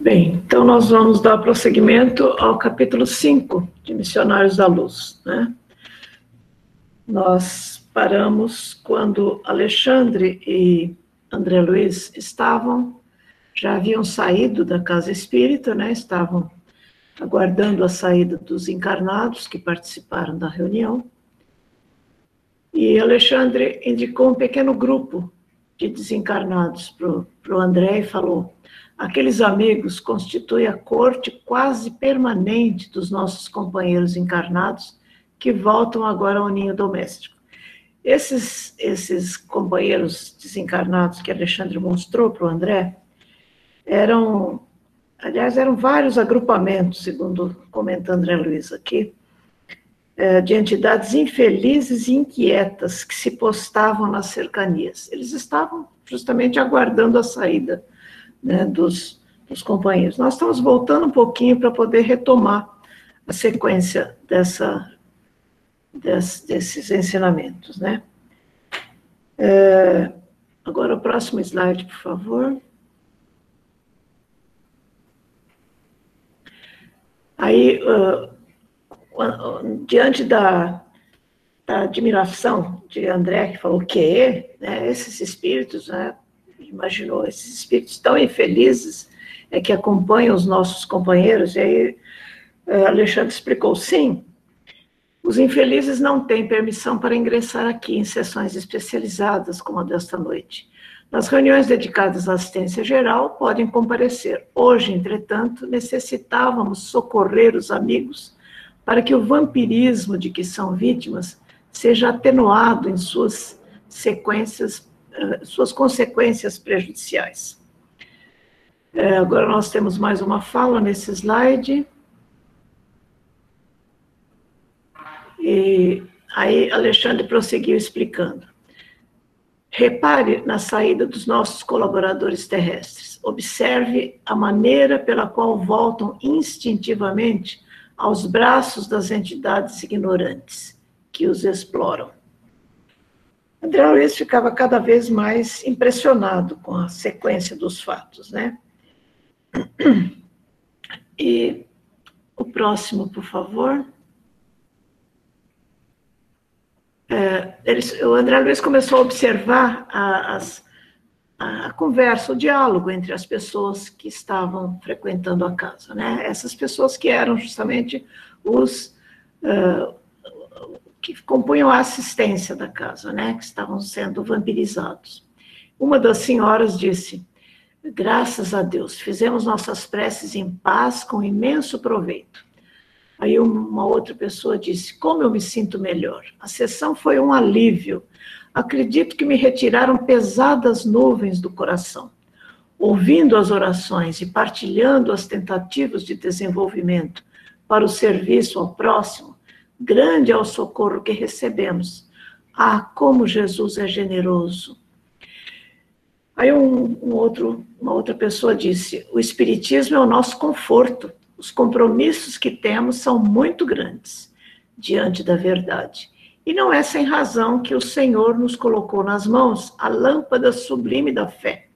Bem, então nós vamos dar prosseguimento ao capítulo 5 de Missionários da Luz. Né? Nós paramos quando Alexandre e André Luiz estavam, já haviam saído da casa espírita, né? estavam aguardando a saída dos encarnados que participaram da reunião. E Alexandre indicou um pequeno grupo de desencarnados para o André e falou: Aqueles amigos constituem a corte quase permanente dos nossos companheiros encarnados que voltam agora ao ninho doméstico. Esses, esses companheiros desencarnados que Alexandre mostrou para o André eram, aliás, eram vários agrupamentos, segundo comenta André Luiz aqui, é, de entidades infelizes e inquietas que se postavam nas cercanias. Eles estavam justamente aguardando a saída né, dos, dos companheiros. Nós estamos voltando um pouquinho para poder retomar a sequência dessa, des, desses ensinamentos, né? É, agora o próximo slide, por favor. Aí, uh, diante da, da, admiração de André, que falou que né, esses espíritos né, imaginou esses espíritos tão infelizes é, que acompanham os nossos companheiros. E aí é, Alexandre explicou: sim, os infelizes não têm permissão para ingressar aqui em sessões especializadas como a desta noite. Nas reuniões dedicadas à assistência geral, podem comparecer. Hoje, entretanto, necessitávamos socorrer os amigos para que o vampirismo de que são vítimas seja atenuado em suas sequências suas consequências prejudiciais. É, agora nós temos mais uma fala nesse slide. E aí Alexandre prosseguiu explicando. Repare na saída dos nossos colaboradores terrestres. Observe a maneira pela qual voltam instintivamente aos braços das entidades ignorantes que os exploram. André Luiz ficava cada vez mais impressionado com a sequência dos fatos, né? E o próximo, por favor. É, eles, o André Luiz começou a observar a, as, a, conversa, o diálogo entre as pessoas que estavam frequentando a casa, né? Essas pessoas que eram justamente os, uh, que compunham a assistência da casa, né, que estavam sendo vampirizados. Uma das senhoras disse: Graças a Deus, fizemos nossas preces em paz com imenso proveito. Aí uma outra pessoa disse: Como eu me sinto melhor. A sessão foi um alívio. Acredito que me retiraram pesadas nuvens do coração. Ouvindo as orações e partilhando as tentativas de desenvolvimento para o serviço ao próximo, grande é o socorro que recebemos. Ah, como Jesus é generoso. Aí um, um outro, uma outra pessoa disse: o Espiritismo é o nosso conforto. Os compromissos que temos são muito grandes diante da verdade. E não é sem razão que o Senhor nos colocou nas mãos a lâmpada sublime da fé.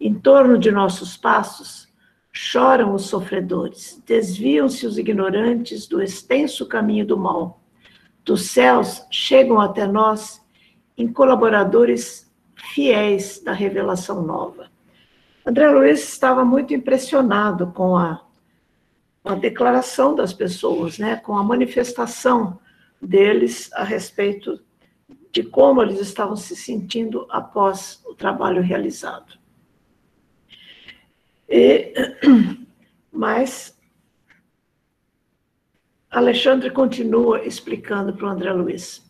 Em torno de nossos passos Choram os sofredores, desviam-se os ignorantes do extenso caminho do mal. Dos céus chegam até nós em colaboradores fiéis da revelação nova. André Luiz estava muito impressionado com a, a declaração das pessoas, né, com a manifestação deles a respeito de como eles estavam se sentindo após o trabalho realizado. E, mas Alexandre continua explicando para o André Luiz.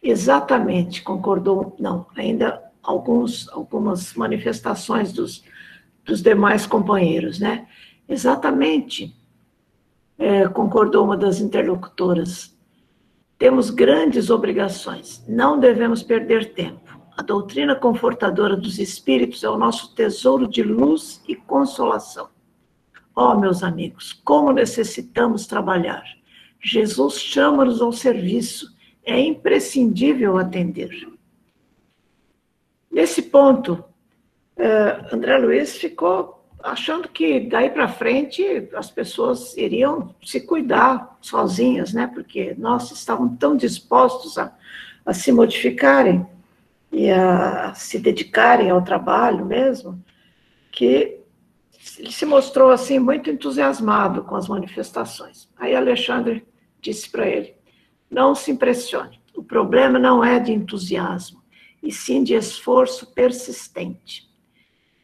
Exatamente, concordou, não, ainda alguns, algumas manifestações dos, dos demais companheiros, né? Exatamente, é, concordou uma das interlocutoras. Temos grandes obrigações, não devemos perder tempo. A doutrina confortadora dos espíritos é o nosso tesouro de luz e consolação. Ó, oh, meus amigos, como necessitamos trabalhar. Jesus chama-nos ao serviço, é imprescindível atender. Nesse ponto, uh, André Luiz ficou achando que daí para frente as pessoas iriam se cuidar sozinhas, né? Porque nós estavam tão dispostos a, a se modificarem e a se dedicarem ao trabalho mesmo, que ele se mostrou assim muito entusiasmado com as manifestações. Aí Alexandre disse para ele: "Não se impressione. O problema não é de entusiasmo, e sim de esforço persistente.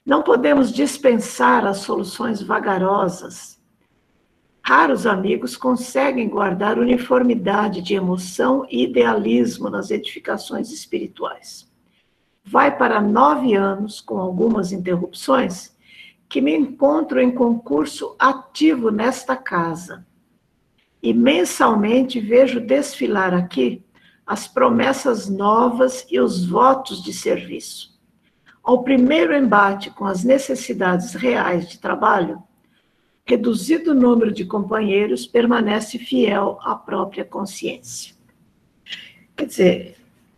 Não podemos dispensar as soluções vagarosas. Raros amigos conseguem guardar uniformidade de emoção e idealismo nas edificações espirituais. Vai para nove anos, com algumas interrupções, que me encontro em concurso ativo nesta casa. E mensalmente vejo desfilar aqui as promessas novas e os votos de serviço ao primeiro embate com as necessidades reais de trabalho, reduzido número de companheiros permanece fiel à própria consciência. Quer dizer,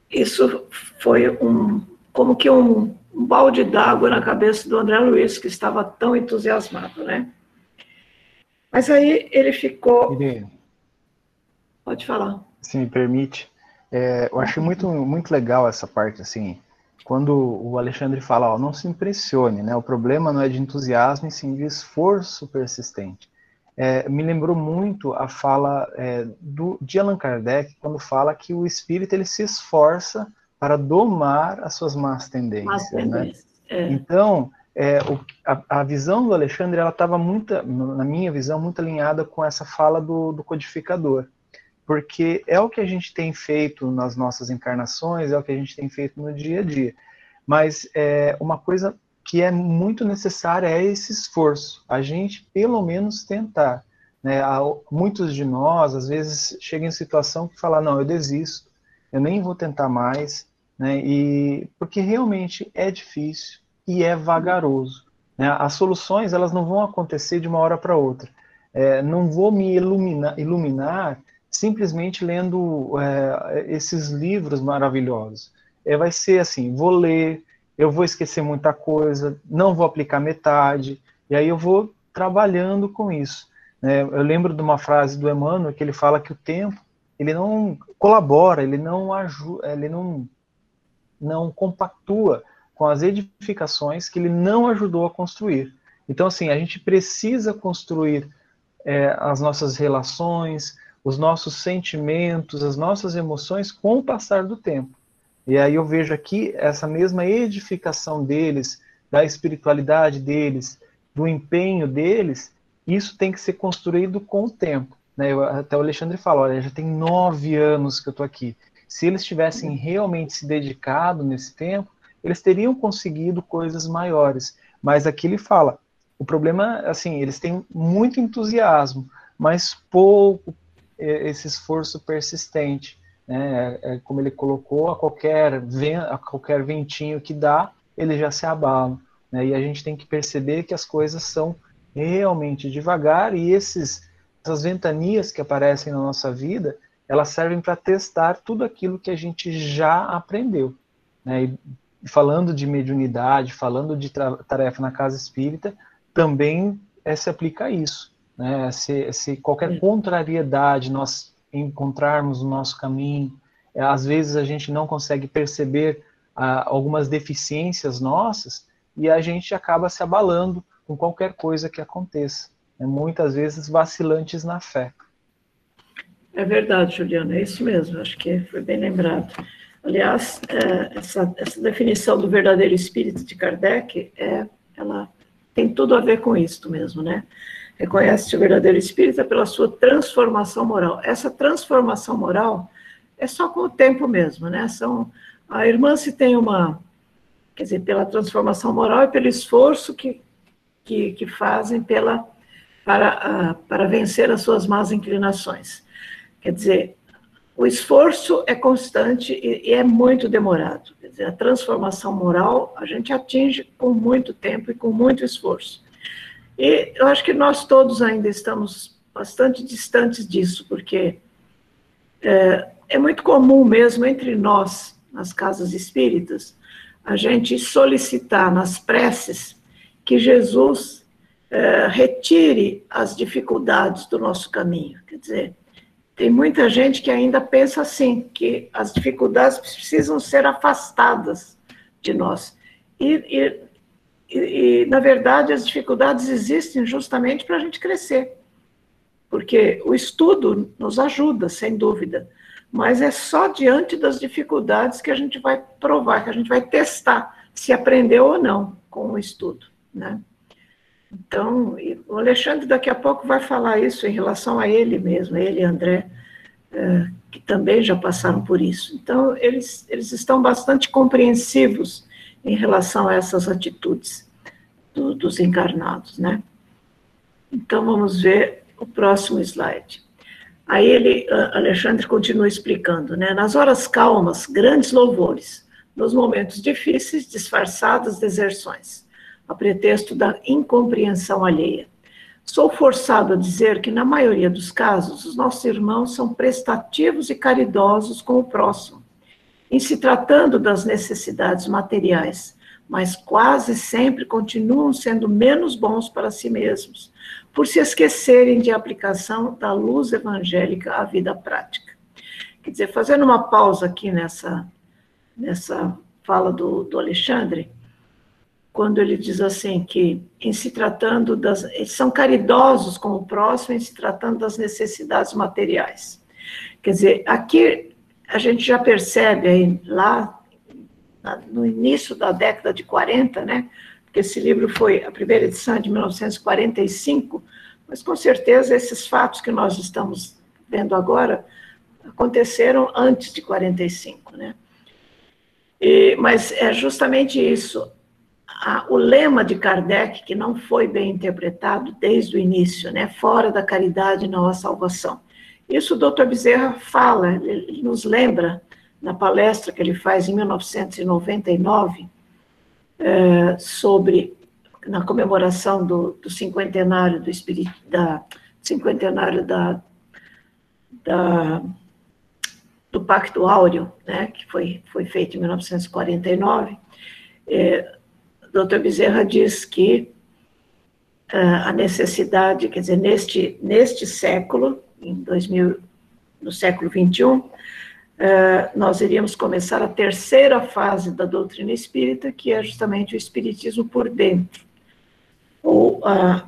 isso foi um, como que um, um balde d'água na cabeça do André Luiz, que estava tão entusiasmado, né? Mas aí ele ficou. Ele... Pode falar. Se me permite. É, eu achei muito, muito legal essa parte, assim, quando o Alexandre fala, ó, não se impressione, né? O problema não é de entusiasmo, e sim de esforço persistente. É, me lembrou muito a fala é, do, de Allan Kardec, quando fala que o espírito ele se esforça para domar as suas más tendências. Né? É. Então, é, o, a, a, visão do Alexandre, ela estava muito, na minha visão, muito alinhada com essa fala do, do codificador porque é o que a gente tem feito nas nossas encarnações, é o que a gente tem feito no dia a dia. Mas é, uma coisa que é muito necessária é esse esforço, a gente pelo menos tentar. Né? Muitos de nós, às vezes, chegam em situação que falam, não, eu desisto, eu nem vou tentar mais, né? e porque realmente é difícil e é vagaroso. Né? As soluções elas não vão acontecer de uma hora para outra. É, não vou me iluminar, iluminar simplesmente lendo é, esses livros maravilhosos. É, vai ser assim, vou ler, eu vou esquecer muita coisa, não vou aplicar metade, e aí eu vou trabalhando com isso. Né? Eu lembro de uma frase do Emmanuel que ele fala que o tempo ele não colabora, ele não ajuda, ele não não compactua com as edificações que ele não ajudou a construir. Então, assim, a gente precisa construir é, as nossas relações, os nossos sentimentos, as nossas emoções com o passar do tempo. E aí eu vejo aqui essa mesma edificação deles, da espiritualidade deles, do empenho deles, isso tem que ser construído com o tempo. Né? Eu, até o Alexandre fala, olha, já tem nove anos que eu estou aqui. Se eles tivessem realmente se dedicado nesse tempo, eles teriam conseguido coisas maiores. Mas aqui ele fala, o problema, assim, eles têm muito entusiasmo, mas pouco esse esforço persistente. Né? É, é, como ele colocou, a qualquer, a qualquer ventinho que dá, ele já se abala. Né? E a gente tem que perceber que as coisas são realmente devagar e esses, essas ventanias que aparecem na nossa vida, elas servem para testar tudo aquilo que a gente já aprendeu. Né? E falando de mediunidade, falando de tarefa na casa espírita, também é, se aplica a isso né? Se, se qualquer contrariedade nós encontrarmos no nosso caminho, é, às vezes a gente não consegue perceber ah, algumas deficiências nossas e a gente acaba se abalando com qualquer coisa que aconteça. Né? Muitas vezes vacilantes na fé. É verdade, Juliana, é isso mesmo, acho que foi bem lembrado. Aliás, é, essa, essa, definição do verdadeiro espírito de Kardec, é, ela tem tudo a ver com isso mesmo, né? reconhece o verdadeiro espírita pela sua transformação moral. Essa transformação moral é só com o tempo mesmo, né? São, a irmã se tem uma, quer dizer, pela transformação moral e pelo esforço que, que, que fazem pela, para, uh, para vencer as suas más inclinações. Quer dizer, o esforço é constante e, é muito demorado. Quer dizer, a transformação moral a gente atinge com muito tempo e com muito esforço. E eu acho que nós todos ainda estamos bastante distantes disso, porque é, é muito comum mesmo entre nós, nas casas espíritas, a gente solicitar nas preces que Jesus é, retire as dificuldades do nosso caminho. Quer dizer, tem muita gente que ainda pensa assim, que as dificuldades precisam ser afastadas de nós. E, e, e na verdade, as dificuldades existem justamente para a gente crescer. Porque o estudo nos ajuda, sem dúvida, mas é só diante das dificuldades que a gente vai provar, que a gente vai testar se aprendeu ou não com o estudo, né? Então, o Alexandre daqui a pouco vai falar isso em relação a ele mesmo, ele e André, é, que também já passaram por isso. Então, eles, eles estão bastante compreensivos em relação a essas atitudes do, dos encarnados, né? Então, vamos ver o próximo slide. Aí ele, Alexandre continua explicando, né? Nas horas calmas, grandes louvores, nos momentos difíceis, disfarçadas deserções a pretexto da incompreensão alheia. Sou forçado a dizer que, na maioria dos casos, os nossos irmãos são prestativos e caridosos com o próximo, em se tratando das necessidades materiais, mas quase sempre continuam sendo menos bons para si mesmos, por se esquecerem de aplicação da luz evangélica à vida prática. Quer dizer, fazendo uma pausa aqui nessa, nessa fala do, do Alexandre, quando ele diz assim que em se tratando das eles são caridosos com o próximo em se tratando das necessidades materiais. Quer dizer, aqui a gente já percebe aí lá no início da década de 40, né? Porque esse livro foi a primeira edição de 1945, mas com certeza esses fatos que nós estamos vendo agora aconteceram antes de 45, né? E, mas é justamente isso a, o lema de Kardec, que não foi bem interpretado desde o início, né? fora da caridade não há salvação. Isso o doutor Bezerra fala, ele nos lembra na palestra que ele faz em 1999, é, sobre, na comemoração do, do cinquentenário do espírito, da, cinquentenário da, da, do Pacto Áureo, né, que foi, foi feito em 1949, é, doutor Bezerra diz que uh, a necessidade, quer dizer, neste, neste século, em 2000, no século 21, uh, nós iríamos começar a terceira fase da doutrina espírita, que é justamente o espiritismo por dentro, ou a,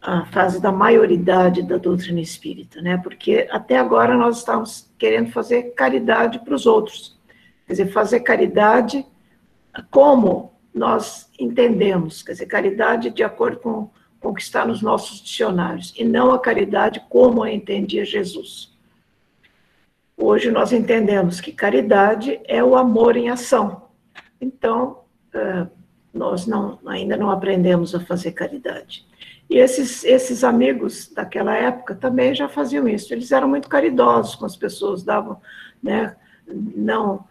a fase da maioridade da doutrina espírita, né? Porque até agora nós estamos querendo fazer caridade para os outros, quer dizer, fazer caridade como nós entendemos, quer dizer, caridade de acordo com, com o que está nos nossos dicionários, e não a caridade como a entendia Jesus. Hoje nós entendemos que caridade é o amor em ação. Então, nós não, ainda não aprendemos a fazer caridade. E esses, esses amigos daquela época também já faziam isso. Eles eram muito caridosos com as pessoas, davam, né, não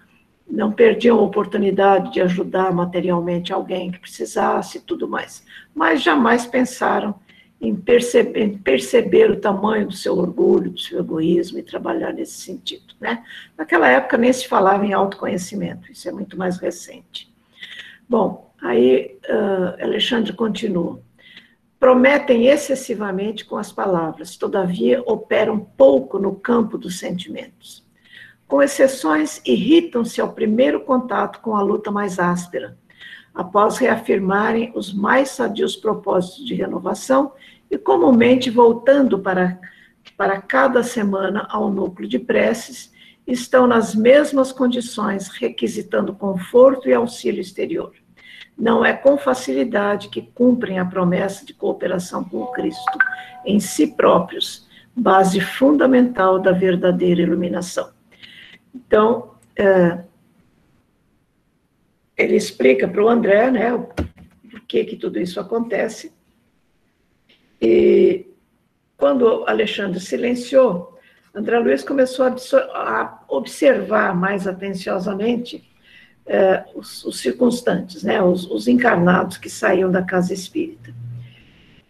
não perdiam a oportunidade de ajudar materialmente alguém que precisasse e tudo mais, mas jamais pensaram em perceber, em perceber, o tamanho do seu orgulho, do seu egoísmo e trabalhar nesse sentido. Né? Naquela época nem se falava em autoconhecimento, isso é muito mais recente. Bom, aí uh, Alexandre continua. Prometem excessivamente com as palavras, todavia operam pouco no campo dos sentimentos com exceções, irritam-se ao primeiro contato com a luta mais áspera, após reafirmarem os mais sadios propósitos de renovação e comumente voltando para, para cada semana ao núcleo de preces, estão nas mesmas condições, requisitando conforto e auxílio exterior. Não é com facilidade que cumprem a promessa de cooperação com Cristo em si próprios, base fundamental da verdadeira iluminação. Então, é, ele explica para o André, né, por que que tudo isso acontece. E quando Alexandre silenciou, André Luiz começou a, a observar mais atenciosamente é, os, os, circunstantes, né, os, os encarnados que saíam da casa espírita.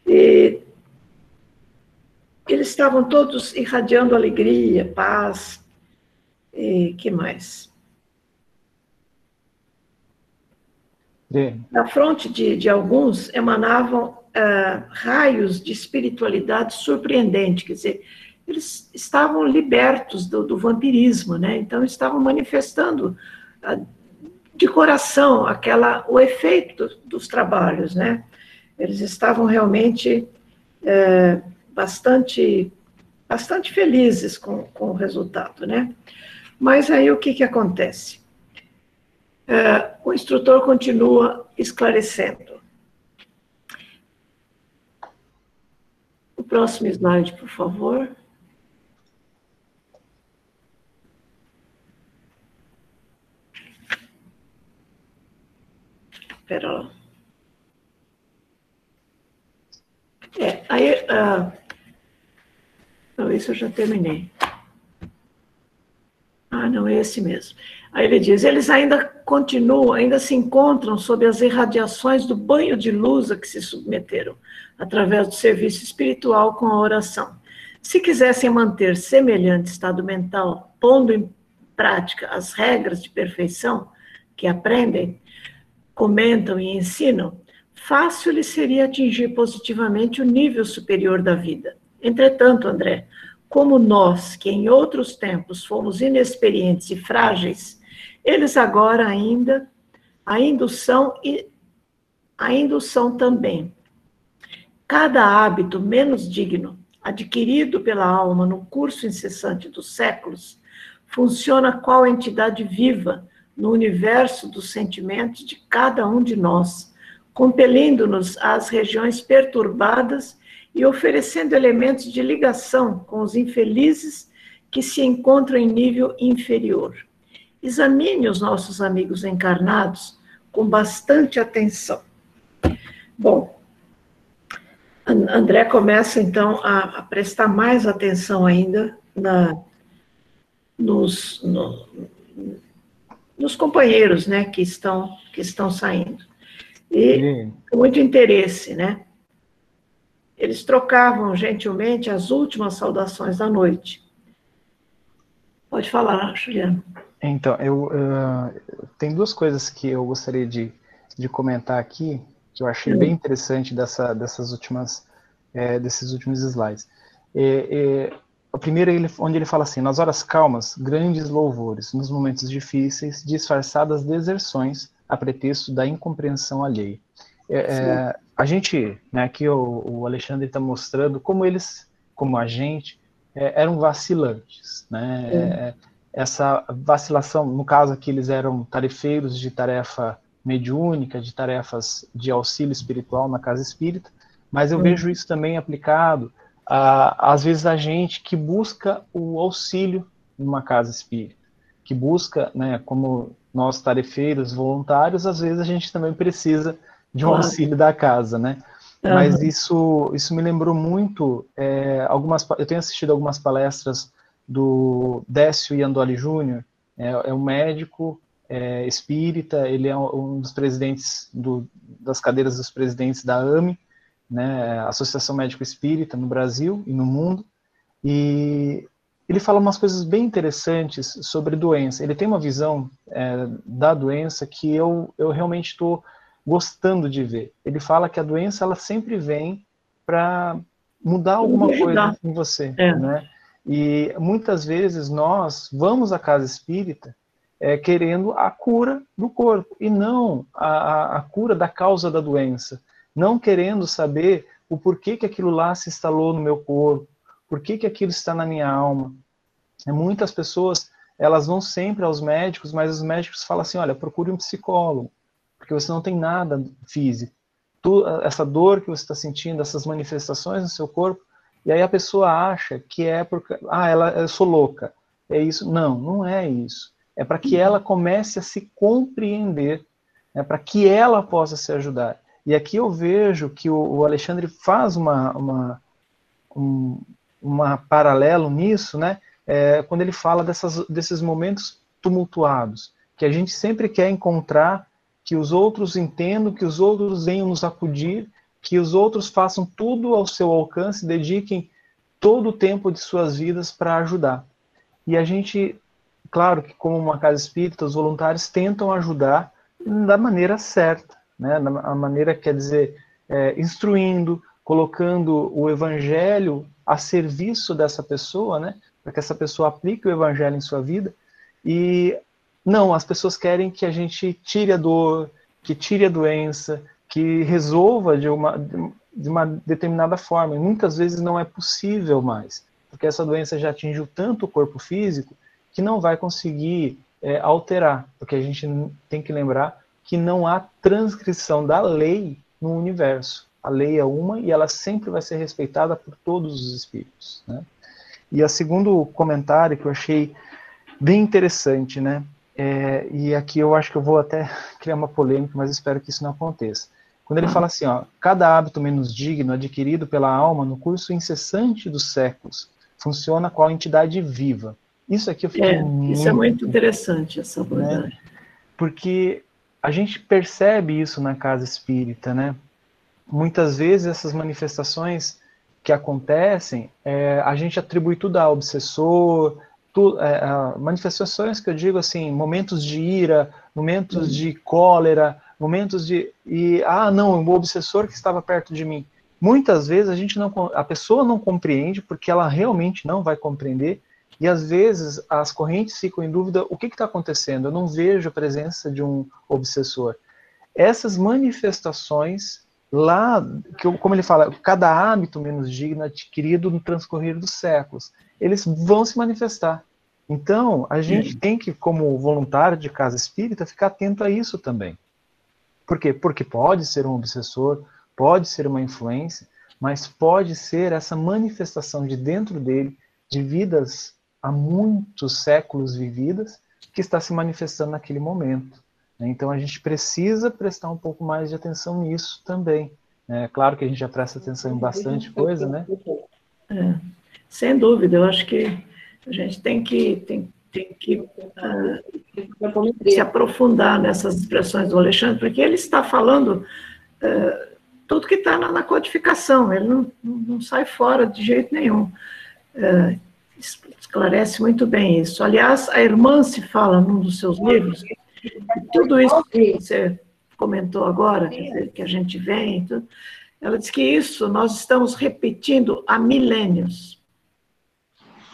E eles estavam todos irradiando alegria, paz, e que mais? Da fronte de, de alguns emanavam uh, raios de espiritualidade surpreendente, quer dizer, eles estavam libertos do, do vampirismo, né? Então estavam manifestando uh, de coração aquela o efeito dos trabalhos, né? Eles estavam realmente uh, bastante bastante felizes com, com o resultado, né? Mas aí o que que acontece? Uh, o instrutor continua esclarecendo. O próximo slide, por favor. Espera lá. É, aí, uh, não, isso eu já terminei. Ah, não, é esse mesmo. Aí ele diz: eles ainda continuam, ainda se encontram sob as irradiações do banho de luz a que se submeteram, através do serviço espiritual com a oração. Se quisessem manter semelhante estado mental, pondo em prática as regras de perfeição que aprendem, comentam e ensinam, fácil lhes seria atingir positivamente o nível superior da vida. Entretanto, André, como nós, que em outros tempos fomos inexperientes e frágeis, eles agora ainda ainda são e ainda são também. Cada hábito menos digno, adquirido pela alma no curso incessante dos séculos, funciona qual entidade viva no universo dos sentimentos de cada um de nós, compelindo-nos às regiões perturbadas e oferecendo elementos de ligação com os infelizes que se encontram em nível inferior. Examine os nossos amigos encarnados com bastante atenção. Bom, André começa então a, a prestar mais atenção ainda na, nos, no, nos companheiros, né, que estão que estão saindo e com muito interesse, né? Eles trocavam gentilmente as últimas saudações da noite. Pode falar, Juliano. Então, eu uh, tem duas coisas que eu gostaria de, de comentar aqui que eu achei bem interessante dessa, dessas últimas é, desses últimos slides. É, é, a primeira, ele, onde ele fala assim: nas horas calmas, grandes louvores, nos momentos difíceis, disfarçadas deserções a pretexto da incompreensão alheia. É, é, a gente, né, aqui o, o Alexandre está mostrando como eles, como a gente, é, eram vacilantes, né? É, essa vacilação, no caso aqui eles eram tarefeiros de tarefa mediúnica, de tarefas de auxílio espiritual na casa espírita, mas eu vejo isso também aplicado a, às vezes a gente que busca o auxílio numa casa espírita, que busca, né, como nós tarefeiros voluntários, às vezes a gente também precisa de um claro. auxílio da casa, né? Uhum. Mas isso, isso me lembrou muito é, algumas. Eu tenho assistido algumas palestras do Décio Iandoli Júnior, é, é, um médico é, espírita, ele é um dos presidentes do, das cadeiras dos presidentes da AME, né, Associação Médico Espírita no Brasil e no mundo, e ele fala umas coisas bem interessantes sobre doença. Ele tem uma visão é, da doença que eu, eu realmente estou gostando de ver. Ele fala que a doença ela sempre vem para mudar alguma coisa em você, é. né? E muitas vezes nós vamos à casa espírita é, querendo a cura do corpo e não a, a, cura da causa da doença, não querendo saber o porquê que aquilo lá se instalou no meu corpo, por que, aquilo está na minha alma. Muitas pessoas elas vão sempre aos médicos, mas os médicos falam assim, olha, procure um psicólogo, porque você não tem nada físico. Tu, essa dor que você está sentindo, essas manifestações no seu corpo, e aí a pessoa acha que é porque, ah, ela, eu sou louca, é isso. Não, não é isso. É para que ela comece a se compreender, é para que ela possa se ajudar. E aqui eu vejo que o, o Alexandre faz uma, uma, um uma paralelo nisso, né? É, quando ele fala dessas, desses momentos tumultuados, que a gente sempre quer encontrar que os outros entendam, que os outros venham nos acudir, que os outros façam tudo ao seu alcance, dediquem todo o tempo de suas vidas para ajudar. E a gente, claro que como uma casa espírita, os voluntários tentam ajudar da maneira certa, né? A maneira quer dizer é, instruindo, colocando o evangelho a serviço dessa pessoa, né? Para que essa pessoa aplique o evangelho em sua vida. E não, as pessoas querem que a gente tire a dor, que tire a doença, que resolva de uma, de uma determinada forma. E muitas vezes não é possível mais, porque essa doença já atingiu tanto o corpo físico que não vai conseguir é, alterar. Porque a gente tem que lembrar que não há transcrição da lei no universo. A lei é uma e ela sempre vai ser respeitada por todos os espíritos. Né? E o segundo comentário que eu achei bem interessante, né? É, e aqui eu acho que eu vou até criar uma polêmica, mas espero que isso não aconteça. Quando ele fala assim, ó, cada hábito menos digno adquirido pela alma no curso incessante dos séculos funciona qual entidade viva. Isso aqui eu fiquei é, muito, Isso é muito interessante, essa abordagem. Né? Porque a gente percebe isso na casa espírita, né? Muitas vezes essas manifestações que acontecem, é, a gente atribui tudo a obsessor, tu, é, manifestações que eu digo assim, momentos de ira, momentos uhum. de cólera, momentos de e ah não o obsessor que estava perto de mim muitas vezes a gente não a pessoa não compreende porque ela realmente não vai compreender e às vezes as correntes ficam em dúvida o que está acontecendo eu não vejo a presença de um obsessor essas manifestações lá que como ele fala cada hábito menos digno adquirido no transcorrer dos séculos eles vão se manifestar então a gente tem que como voluntário de casa espírita ficar atento a isso também por quê? Porque pode ser um obsessor, pode ser uma influência, mas pode ser essa manifestação de dentro dele, de vidas há muitos séculos vividas, que está se manifestando naquele momento. Né? Então a gente precisa prestar um pouco mais de atenção nisso também. É claro que a gente já presta atenção em bastante coisa, né? É, sem dúvida, eu acho que a gente tem que, tem, tem que uh, se aprofundar nessas expressões do Alexandre, porque ele está falando uh, tudo que está na, na, codificação, ele não, não, sai fora de jeito nenhum. Uh, esclarece muito bem isso. Aliás, a irmã se fala num dos seus livros, tudo isso que você comentou agora, que a gente vem, tudo, ela diz que isso nós estamos repetindo há milênios.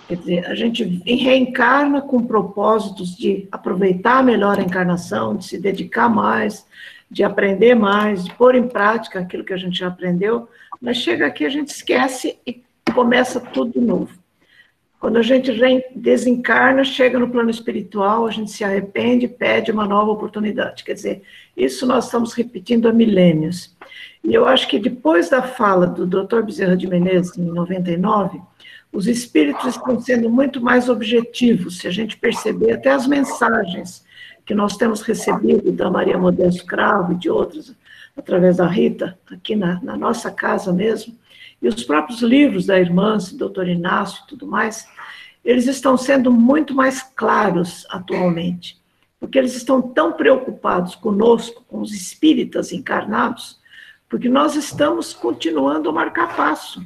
Quer dizer, a gente reencarna com propósitos de aproveitar melhor a encarnação, de se dedicar mais, de aprender mais, de pôr em prática aquilo que a gente já aprendeu, mas chega aqui a gente esquece e começa tudo de novo. Quando a gente desencarna, chega no plano espiritual, a gente se arrepende pede uma nova oportunidade. Quer dizer, isso nós estamos repetindo há milênios. E eu acho que depois da fala do Dr. Bezerra de Menezes, em 99, os espíritos estão sendo muito mais objetivos, se a gente perceber até as mensagens que nós temos recebido da Maria Modesto Cravo e de outros, através da Rita, aqui na, na nossa casa mesmo, e os próprios livros da irmã, do doutor Inácio e tudo mais, eles estão sendo muito mais claros atualmente, porque eles estão tão preocupados conosco, com os espíritas encarnados, porque nós estamos continuando a marcar passo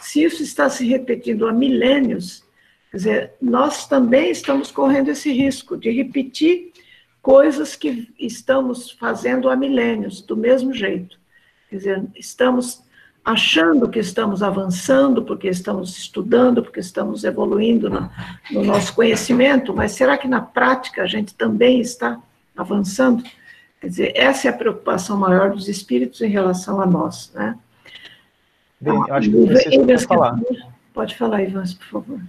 se isso está se repetindo há milênios, quer dizer, nós também estamos correndo esse risco de repetir coisas que estamos fazendo há milênios, do mesmo jeito. Quer dizer, estamos achando que estamos avançando, porque estamos estudando, porque estamos evoluindo no, no nosso conhecimento, mas será que na prática a gente também está avançando? Quer dizer, essa é a preocupação maior dos espíritos em relação a nós, né? Bem, eu acho que o Francisco quer falar. Pode falar, Ivans, por favor.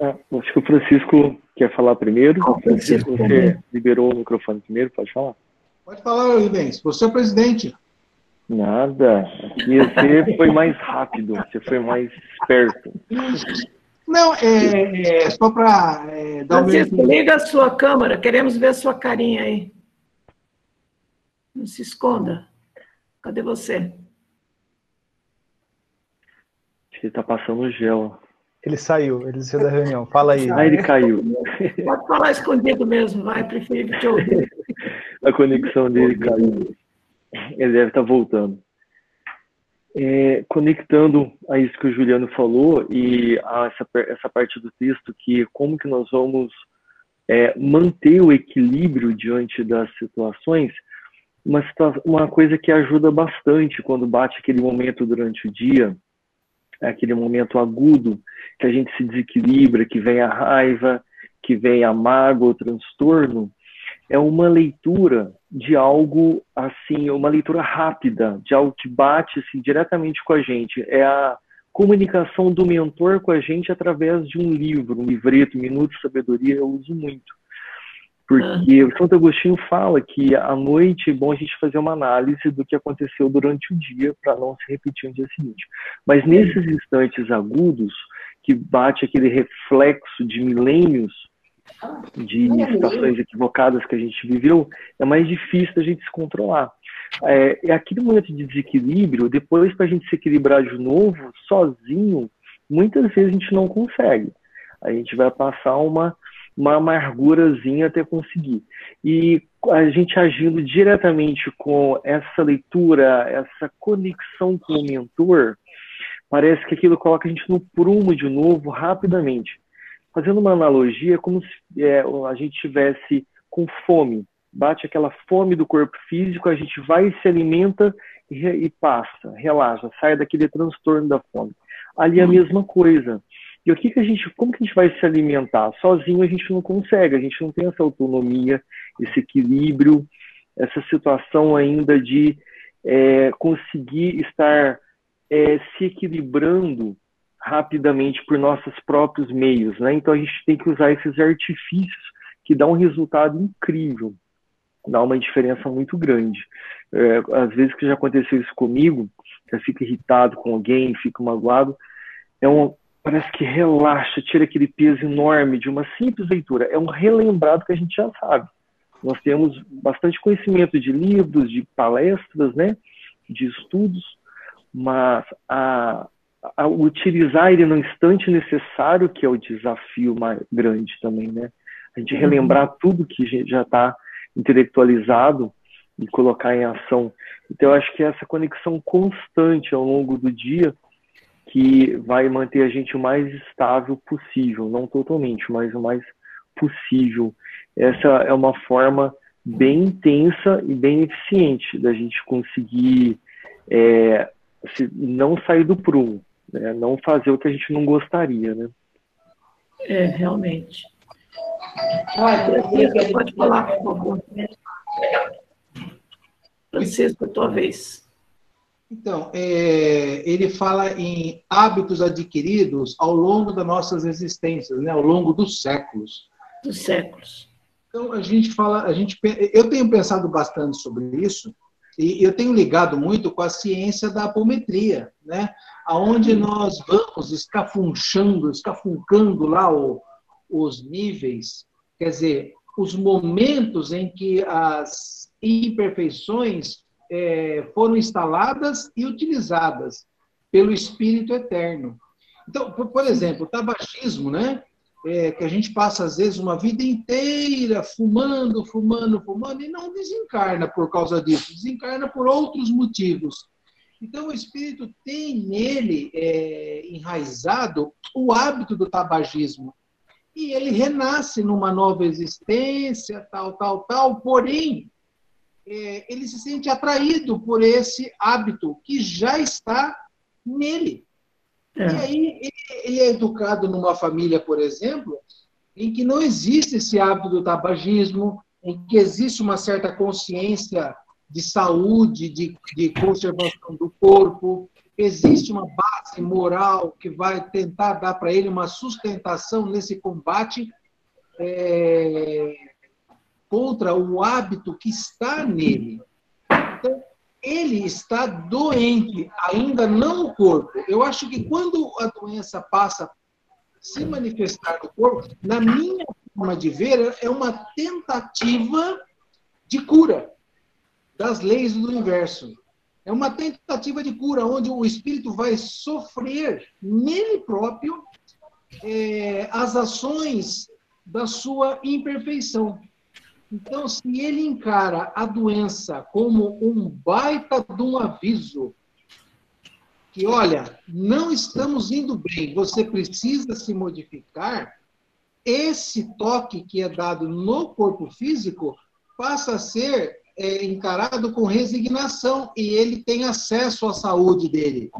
É, acho que o Francisco quer falar primeiro. Oh, Francisco, você liberou o microfone primeiro, pode falar. Pode falar, Ivens. Você é o presidente. Nada. Aqui você foi mais rápido, você foi mais esperto. Não, é, é só para é, dar Francisco, um... liga a sua câmera, queremos ver a sua carinha aí. Não se esconda. Cadê você? Ele tá passando gel. Ele saiu, ele saiu da reunião. Fala aí. Ah, ele caiu. Pode falar escondido mesmo, vai, prefiro te ouvir. A conexão dele caiu. Ele deve estar tá voltando. É, conectando a isso que o Juliano falou e a essa, essa parte do texto, que como que nós vamos é, manter o equilíbrio diante das situações, uma, uma coisa que ajuda bastante quando bate aquele momento durante o dia, é aquele momento agudo, que a gente se desequilibra, que vem a raiva, que vem a mágoa, o transtorno, é uma leitura de algo assim, uma leitura rápida, de algo que bate assim, diretamente com a gente. É a comunicação do mentor com a gente através de um livro, um livreto, Minuto de Sabedoria, eu uso muito. Porque o Santo Agostinho fala que à noite é bom a gente fazer uma análise do que aconteceu durante o dia para não se repetir no dia seguinte. Mas nesses instantes agudos, que bate aquele reflexo de milênios de situações equivocadas que a gente viveu, é mais difícil da gente se controlar. É, é aquele momento de desequilíbrio, depois para a gente se equilibrar de novo, sozinho, muitas vezes a gente não consegue. A gente vai passar uma uma amargurazinha até conseguir. E a gente agindo diretamente com essa leitura, essa conexão com o mentor, parece que aquilo coloca a gente no prumo de novo rapidamente. Fazendo uma analogia, é como se é, a gente tivesse com fome. Bate aquela fome do corpo físico, a gente vai se alimenta e, e passa, relaxa, sai daquele transtorno da fome. Ali é a mesma coisa. E o que, que a gente, como que a gente vai se alimentar? Sozinho a gente não consegue, a gente não tem essa autonomia, esse equilíbrio, essa situação ainda de é, conseguir estar é, se equilibrando rapidamente por nossos próprios meios, né? Então a gente tem que usar esses artifícios que dão um resultado incrível, dá uma diferença muito grande. É, às vezes que já aconteceu isso comigo, eu fico irritado com alguém, fico magoado, é um, parece que relaxa, tira aquele peso enorme de uma simples leitura. É um relembrado que a gente já sabe. Nós temos bastante conhecimento de livros, de palestras, né, de estudos, mas a, a utilizar ele no instante necessário, que é o desafio mais grande também, né? A gente relembrar uhum. tudo que já está intelectualizado e colocar em ação. Então, eu acho que essa conexão constante ao longo do dia que vai manter a gente o mais estável possível, não totalmente, mas o mais possível. Essa é uma forma bem intensa e bem eficiente da gente conseguir é, não sair do prumo, né? não fazer o que a gente não gostaria, né? É, realmente. Olha, pode falar, por favor. Francisco, tua vez. Então, é, ele fala em hábitos adquiridos ao longo das nossas existências, né, ao longo dos séculos. Dos séculos. Então, a gente fala, a gente, eu tenho pensado bastante sobre isso e eu tenho ligado muito com a ciência da apometria, né, aonde nós vamos escafunchando, escafuncando lá o, os níveis, quer dizer, os momentos em que as imperfeições é, foram instaladas e utilizadas pelo Espírito Eterno. Então, por, por exemplo, o tabagismo, né? É, que a gente passa, às vezes, uma vida inteira fumando, fumando, fumando, e não desencarna por causa disso, desencarna por outros motivos. Então, o espírito tem nele é, enraizado o hábito do tabagismo. E ele renasce numa nova existência, tal, tal, tal, porém, é, ele se sente atraído por esse hábito que já está nele. É. E aí ele, é educado numa família, por exemplo, em que não existe esse hábito do tabagismo, em que existe uma certa consciência de saúde, de, de conservação do corpo, existe uma base moral que vai tentar dar para ele uma sustentação nesse combate é, contra o hábito que está nele. Ele está doente, ainda não o corpo. Eu acho que quando a doença passa a se manifestar no corpo, na minha forma de ver, é uma tentativa de cura das leis do universo. É uma tentativa de cura, onde o espírito vai sofrer nele próprio é, as ações da sua imperfeição. Então, se ele encara a doença como um baita de um aviso, que olha, não estamos indo bem, você precisa se modificar, esse toque que é dado no corpo físico passa a ser é encarado com resignação e ele tem acesso à saúde dele.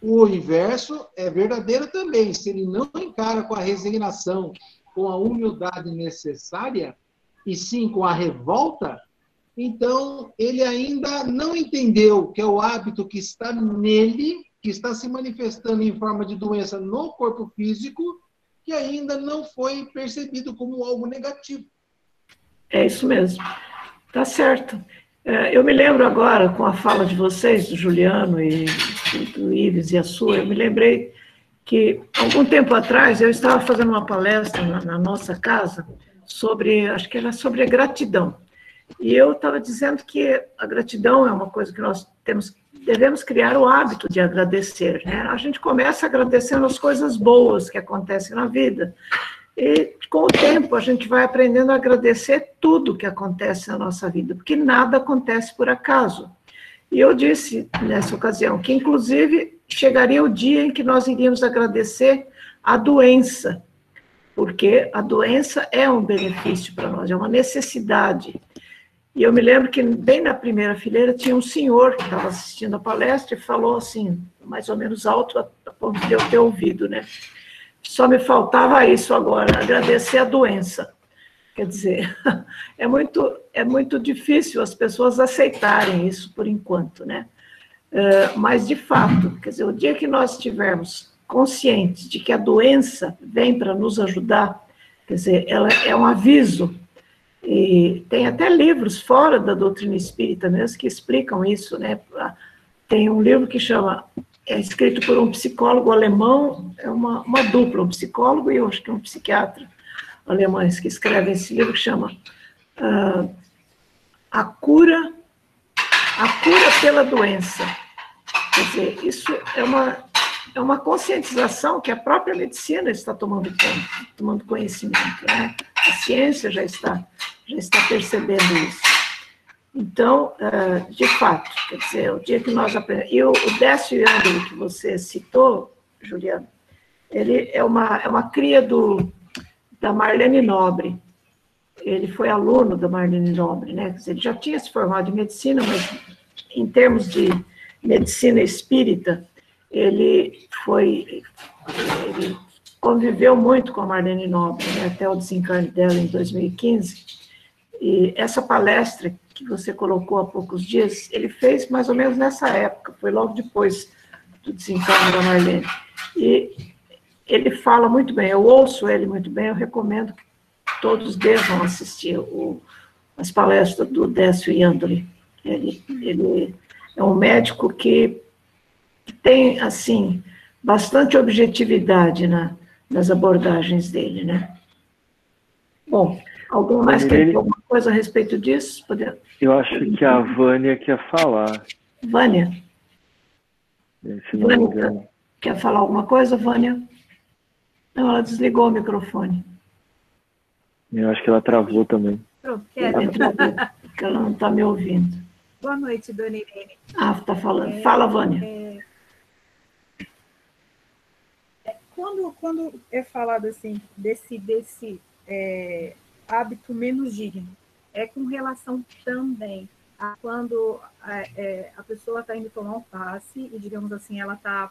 O inverso é verdadeiro também. Se ele não encara com a resignação, com a humildade necessária, e sim com a revolta, então ele ainda não entendeu que é o hábito que está nele, que está se manifestando em forma de doença no corpo físico, que ainda não foi percebido como algo negativo. É isso mesmo. Tá certo. É, eu me lembro agora, com a fala de vocês, do Juliano e do Ives e a sua, eu me lembrei que, algum tempo atrás, eu estava fazendo uma palestra na nossa casa sobre, acho que era sobre a gratidão. E eu estava dizendo que a gratidão é uma coisa que nós temos, devemos criar o hábito de agradecer. Né? A gente começa agradecendo as coisas boas que acontecem na vida. E com o tempo a gente vai aprendendo a agradecer tudo que acontece na nossa vida, porque nada acontece por acaso. E eu disse nessa ocasião que, inclusive, chegaria o dia em que nós iríamos agradecer a doença, porque a doença é um benefício para nós, é uma necessidade. E eu me lembro que bem na primeira fileira tinha um senhor que estava assistindo a palestra e falou assim, mais ou menos alto, a ponto de eu ter ouvido, né? Só me faltava isso agora, agradecer a doença. Quer dizer, é muito, é muito difícil as pessoas aceitarem isso por enquanto, né? Uh, mas, de fato, quer dizer, o dia que nós estivermos conscientes de que a doença vem para nos ajudar, quer dizer, ela é um aviso e tem até livros fora da doutrina espírita mesmo que explicam isso, né? Tem um livro que chama, é escrito por um psicólogo alemão, é uma, uma dupla, um psicólogo e eu acho que um psiquiatra alemães que escrevem esse livro que chama uh, A Cura, a Cura pela Doença. Quer dizer, isso é uma, é uma conscientização que a própria medicina está tomando conta, tomando conhecimento, né? A ciência já está já está percebendo isso. Então, ah, de fato, quer dizer, o dia que nós aprendemos. E o, Décio Yandel, que você citou, Juliano, ele é uma, é uma cria do, da Marlene Nobre. Ele foi aluno da Marlene Nobre, né? Ele já tinha se formado em medicina, mas em termos de medicina espírita, ele foi. Ele conviveu muito com a Marlene Nobre, né, até o desencarne dela em 2015. E essa palestra que você colocou há poucos dias, ele fez mais ou menos nessa época, foi logo depois do desencarne da Marlene. E ele fala muito bem, eu ouço ele muito bem, eu recomendo que todos devam assistir o, as palestras do Décio Yandoli. Ele, ele é um médico que tem, assim, bastante objetividade na, nas abordagens dele, né? Bom, algum mais quer dizer alguma coisa a respeito disso? Poder... Eu acho que a Vânia quer falar. Vânia? Vânia, quer falar alguma coisa, Vânia? Não, ela desligou o microfone. Eu acho que ela travou também. Pronto, porque ela não está me ouvindo. Boa noite, dona Irene. Ah, está falando. É, Fala, Vânia. É... Quando, quando é falado assim, desse, desse é, hábito menos digno, é com relação também a quando é, é a pessoa está indo tomar um passe e, digamos assim, ela está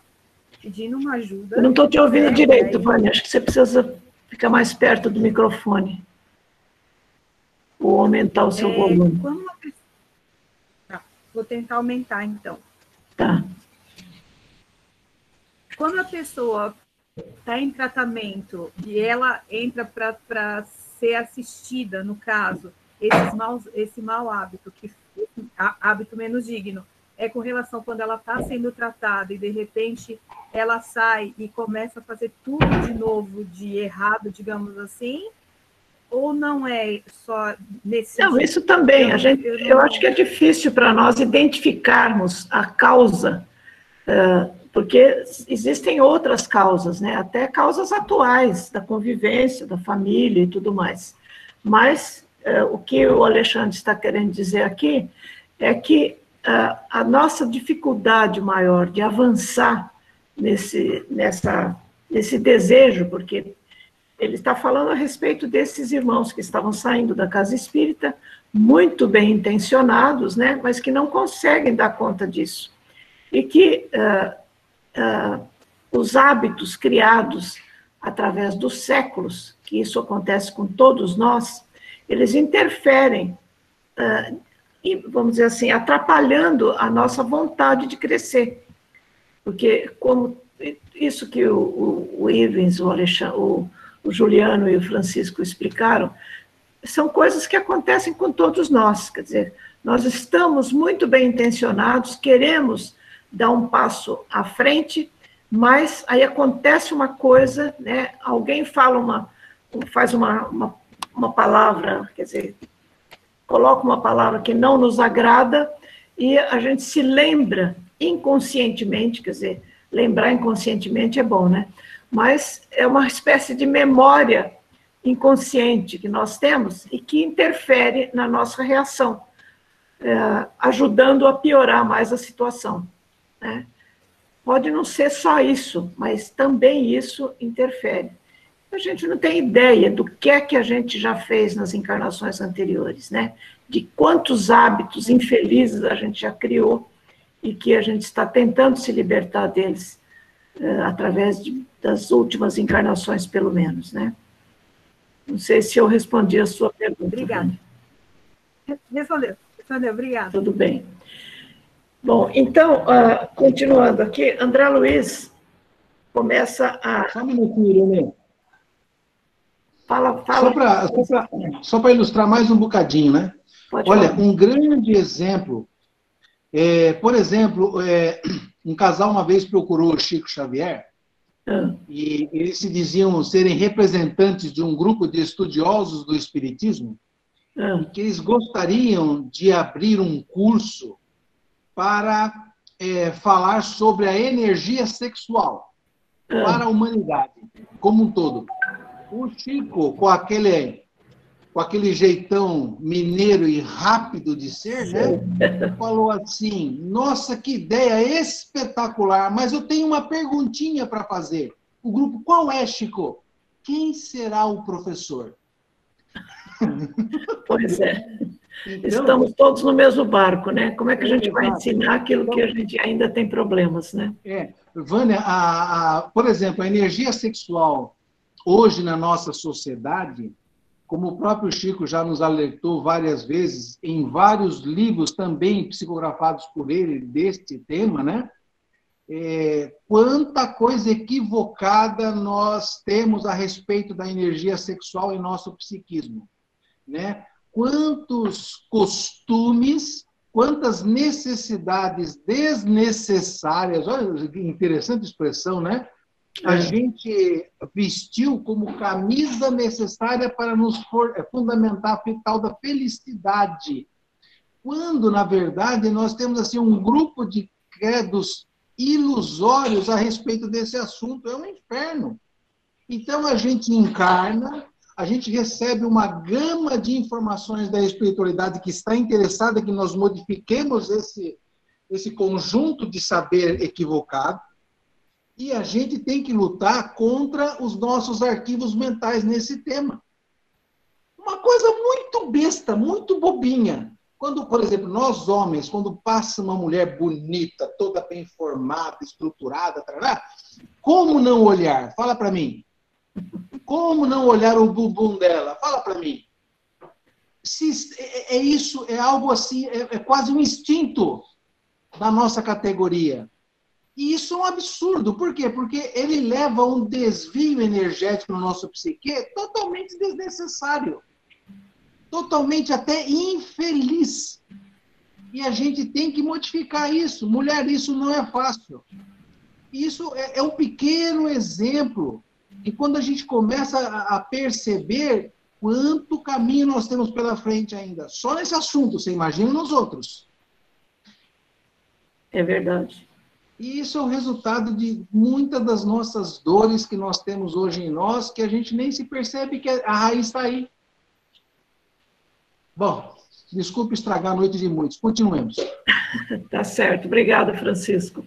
pedindo uma ajuda. Eu não estou te ouvindo né? direito, Vânia. Acho que você precisa ficar mais perto do microfone. Ou aumentar o seu é, volume. Pessoa... Tá, vou tentar aumentar, então. Tá. Quando a pessoa está em tratamento e ela entra para ser assistida, no caso, esses maus, esse mau hábito, que hábito menos digno, é com relação quando ela está sendo tratada e de repente ela sai e começa a fazer tudo de novo de errado, digamos assim, ou não é só nesse Não, isso também. a gente, eu, não... eu acho que é difícil para nós identificarmos a causa, porque existem outras causas, né? Até causas atuais da convivência, da família e tudo mais. Mas o que o Alexandre está querendo dizer aqui é que a nossa dificuldade maior de avançar nesse, nessa, nesse desejo, porque ele está falando a respeito desses irmãos que estavam saindo da casa espírita, muito bem intencionados, né, mas que não conseguem dar conta disso. E que uh, uh, os hábitos criados através dos séculos, que isso acontece com todos nós, eles interferem, uh, e, vamos dizer assim, atrapalhando a nossa vontade de crescer. Porque, como isso que o, o, o Ivens, o, o, o Juliano e o Francisco explicaram, são coisas que acontecem com todos nós. Quer dizer, nós estamos muito bem intencionados, queremos dar um passo à frente, mas aí acontece uma coisa, né? Alguém fala uma, faz uma, uma, uma palavra, quer dizer, coloca uma palavra que não nos agrada e a gente se lembra inconscientemente, quer dizer, lembrar inconscientemente é bom, né? Mas é uma espécie de memória inconsciente que nós temos e que interfere na nossa reação, é, ajudando a piorar mais a situação. Né? Pode não ser só isso, mas também isso interfere. A gente não tem ideia do que é que a gente já fez nas encarnações anteriores, né? De quantos hábitos infelizes a gente já criou e que a gente está tentando se libertar deles uh, através de, das últimas encarnações, pelo menos, né? Não sei se eu respondi a sua pergunta. Obrigada. Respondeu, respondeu, obrigada. Tudo bem. Bom, então, uh, continuando aqui, André Luiz começa a. Só um minutinho, Irene. Fala, fala. Só para ilustrar mais um bocadinho, né? Pode Olha, falar. um grande exemplo. É, por exemplo, é, um casal uma vez procurou o Chico Xavier ah. e eles se diziam serem representantes de um grupo de estudiosos do Espiritismo ah. que eles gostariam de abrir um curso para é, falar sobre a energia sexual para a humanidade como um todo. O Chico, com aquele, com aquele jeitão mineiro e rápido de ser, né? Falou assim: Nossa, que ideia espetacular, mas eu tenho uma perguntinha para fazer. O grupo, qual é, Chico? Quem será o professor? Pois é. Então, Estamos todos no mesmo barco, né? Como é que a gente vai ensinar aquilo que a gente ainda tem problemas, né? É, Vânia, a, a, por exemplo, a energia sexual hoje na nossa sociedade, como o próprio Chico já nos alertou várias vezes, em vários livros também psicografados por ele deste tema, né? É, quanta coisa equivocada nós temos a respeito da energia sexual em nosso psiquismo, né? Quantos costumes, quantas necessidades desnecessárias, olha que interessante expressão, né? a é. gente vestiu como camisa necessária para nos for, é, fundamentar a tal da felicidade. Quando, na verdade, nós temos assim um grupo de credos ilusórios a respeito desse assunto. É um inferno. Então, a gente encarna, a gente recebe uma gama de informações da espiritualidade que está interessada que nós modifiquemos esse, esse conjunto de saber equivocado e a gente tem que lutar contra os nossos arquivos mentais nesse tema. Uma coisa muito besta, muito bobinha. Quando, por exemplo, nós homens, quando passa uma mulher bonita, toda bem formada, estruturada, tarará, como não olhar? Fala para mim. Como não olhar o bumbum dela? Fala para mim. Se, é, é, isso, é algo assim, é, é quase um instinto da nossa categoria. E isso é um absurdo. Por quê? Porque ele leva um desvio energético no nosso psique totalmente desnecessário. Totalmente até infeliz. E a gente tem que modificar isso. Mulher, isso não é fácil. Isso é, é um pequeno exemplo. E quando a gente começa a perceber quanto caminho nós temos pela frente ainda, só nesse assunto, você imagina nos outros. É verdade. E isso é o resultado de muitas das nossas dores que nós temos hoje em nós, que a gente nem se percebe que a raiz está aí. Bom, desculpe estragar a noite de muitos. Continuemos. tá certo. Obrigada, Francisco.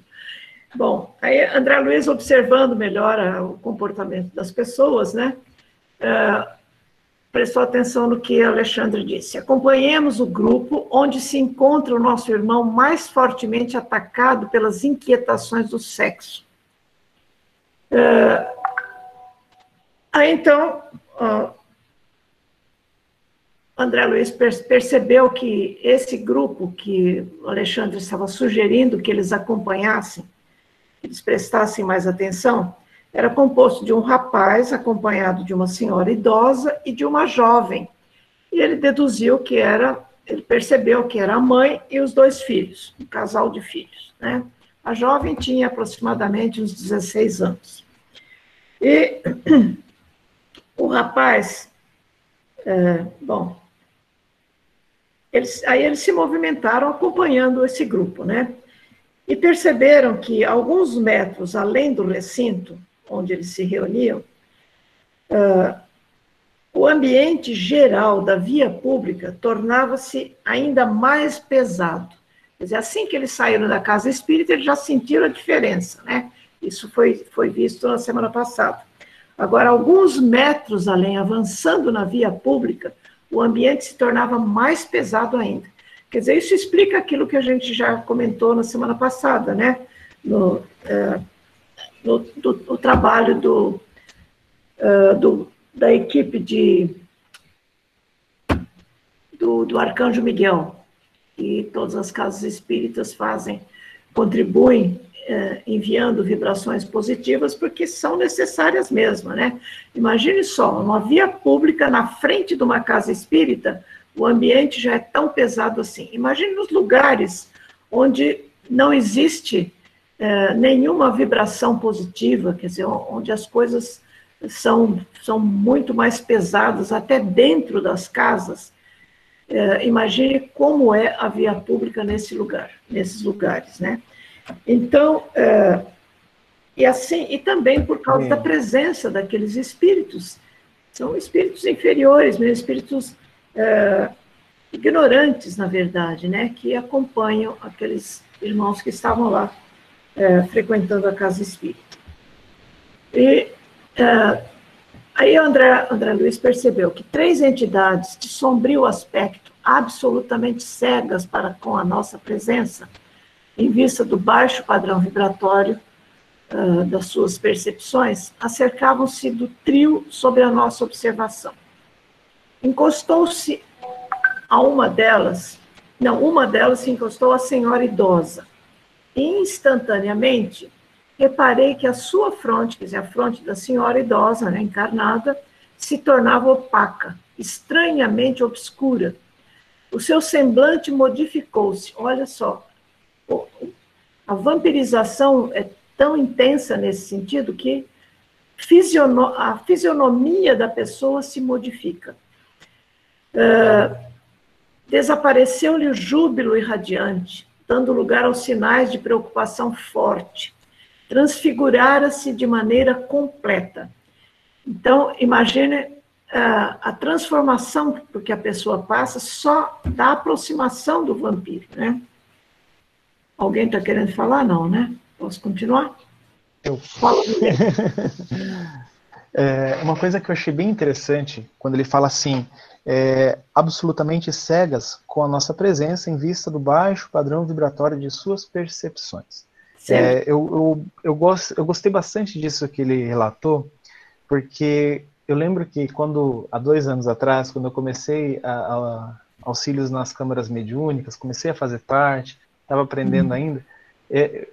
Bom, aí André Luiz observando melhor o comportamento das pessoas, né? uh, prestou atenção no que Alexandre disse. Acompanhemos o grupo onde se encontra o nosso irmão mais fortemente atacado pelas inquietações do sexo. Uh, aí então, uh, André Luiz percebeu que esse grupo que Alexandre estava sugerindo que eles acompanhassem, eles prestassem mais atenção, era composto de um rapaz acompanhado de uma senhora idosa e de uma jovem. E ele deduziu que era, ele percebeu que era a mãe e os dois filhos, um casal de filhos. Né? A jovem tinha aproximadamente uns 16 anos. E o rapaz, é, bom, eles, aí eles se movimentaram acompanhando esse grupo, né? E perceberam que alguns metros além do recinto onde eles se reuniam, uh, o ambiente geral da via pública tornava-se ainda mais pesado. Quer dizer, assim que eles saíram da casa espírita, eles já sentiram a diferença, né? Isso foi, foi visto na semana passada. Agora, alguns metros além, avançando na via pública, o ambiente se tornava mais pesado ainda. Quer dizer, isso explica aquilo que a gente já comentou na semana passada, né? No, é, no, do, do, trabalho do, uh, do, da equipe de, do, do Arcanjo Miguel, e todas as casas espíritas fazem, contribuem eh, enviando vibrações positivas, porque são necessárias mesmo, né? Imagine só, uma via pública na frente de uma casa espírita, o ambiente já é tão pesado assim. Imagine nos lugares onde não existe eh, nenhuma vibração positiva, quer dizer, onde as coisas são, são muito mais pesadas, até dentro das casas. Eh, imagine como é a via pública nesse lugar, nesses lugares, né? Então, é, e assim, e também por causa da presença daqueles espíritos, são espíritos inferiores, mesmo espíritos é, ignorantes, na verdade, né, que acompanham aqueles irmãos que estavam lá é, frequentando a casa espírita. E é, aí André, André Luiz percebeu que três entidades de sombrio aspecto, absolutamente cegas para com a nossa presença, em vista do baixo padrão vibratório das suas percepções, acercavam-se do trio sobre a nossa observação. Encostou-se a uma delas, não, uma delas se encostou à senhora idosa. E instantaneamente, reparei que a sua fronte, quer dizer, a fronte da senhora idosa, né, encarnada, se tornava opaca, estranhamente obscura. O seu semblante modificou-se, olha só, a vampirização é tão intensa nesse sentido que a fisionomia da pessoa se modifica. Uh, Desapareceu-lhe o júbilo irradiante, dando lugar aos sinais de preocupação forte. Transfigurara-se de maneira completa. Então, imagine uh, a transformação que a pessoa passa só da aproximação do vampiro, né? Alguém está querendo falar? Não, né? Posso continuar? Eu. Fala. é, uma coisa que eu achei bem interessante, quando ele fala assim, é, absolutamente cegas com a nossa presença em vista do baixo padrão vibratório de suas percepções. É, eu, eu, eu, gosto, eu gostei bastante disso que ele relatou, porque eu lembro que quando, há dois anos atrás, quando eu comecei a, a auxílios nas câmaras mediúnicas, comecei a fazer parte, estava aprendendo uhum. ainda. É,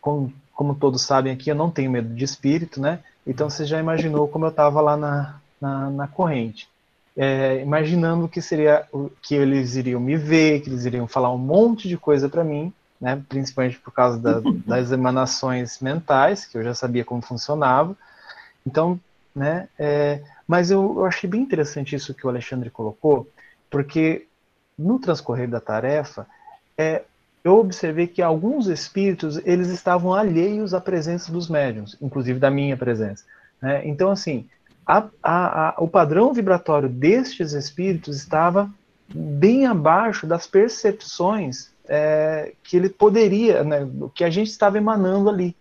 como, como, todos sabem aqui, eu não tenho medo de espírito, né? Então você já imaginou como eu estava lá na, na, na corrente. É, imaginando que seria que eles iriam me ver, que eles iriam falar um monte de coisa para mim, né? Principalmente por causa da, das emanações mentais, que eu já sabia como funcionava. Então, né? É, mas eu, eu achei bem interessante isso que o Alexandre colocou, porque no transcorrer da tarefa, é, eu observei que alguns espíritos eles estavam alheios à presença dos médiums, inclusive da minha presença. Né? Então, assim, a, a, a, o padrão vibratório destes espíritos estava bem abaixo das percepções é, que ele poderia, né, que a gente estava emanando ali.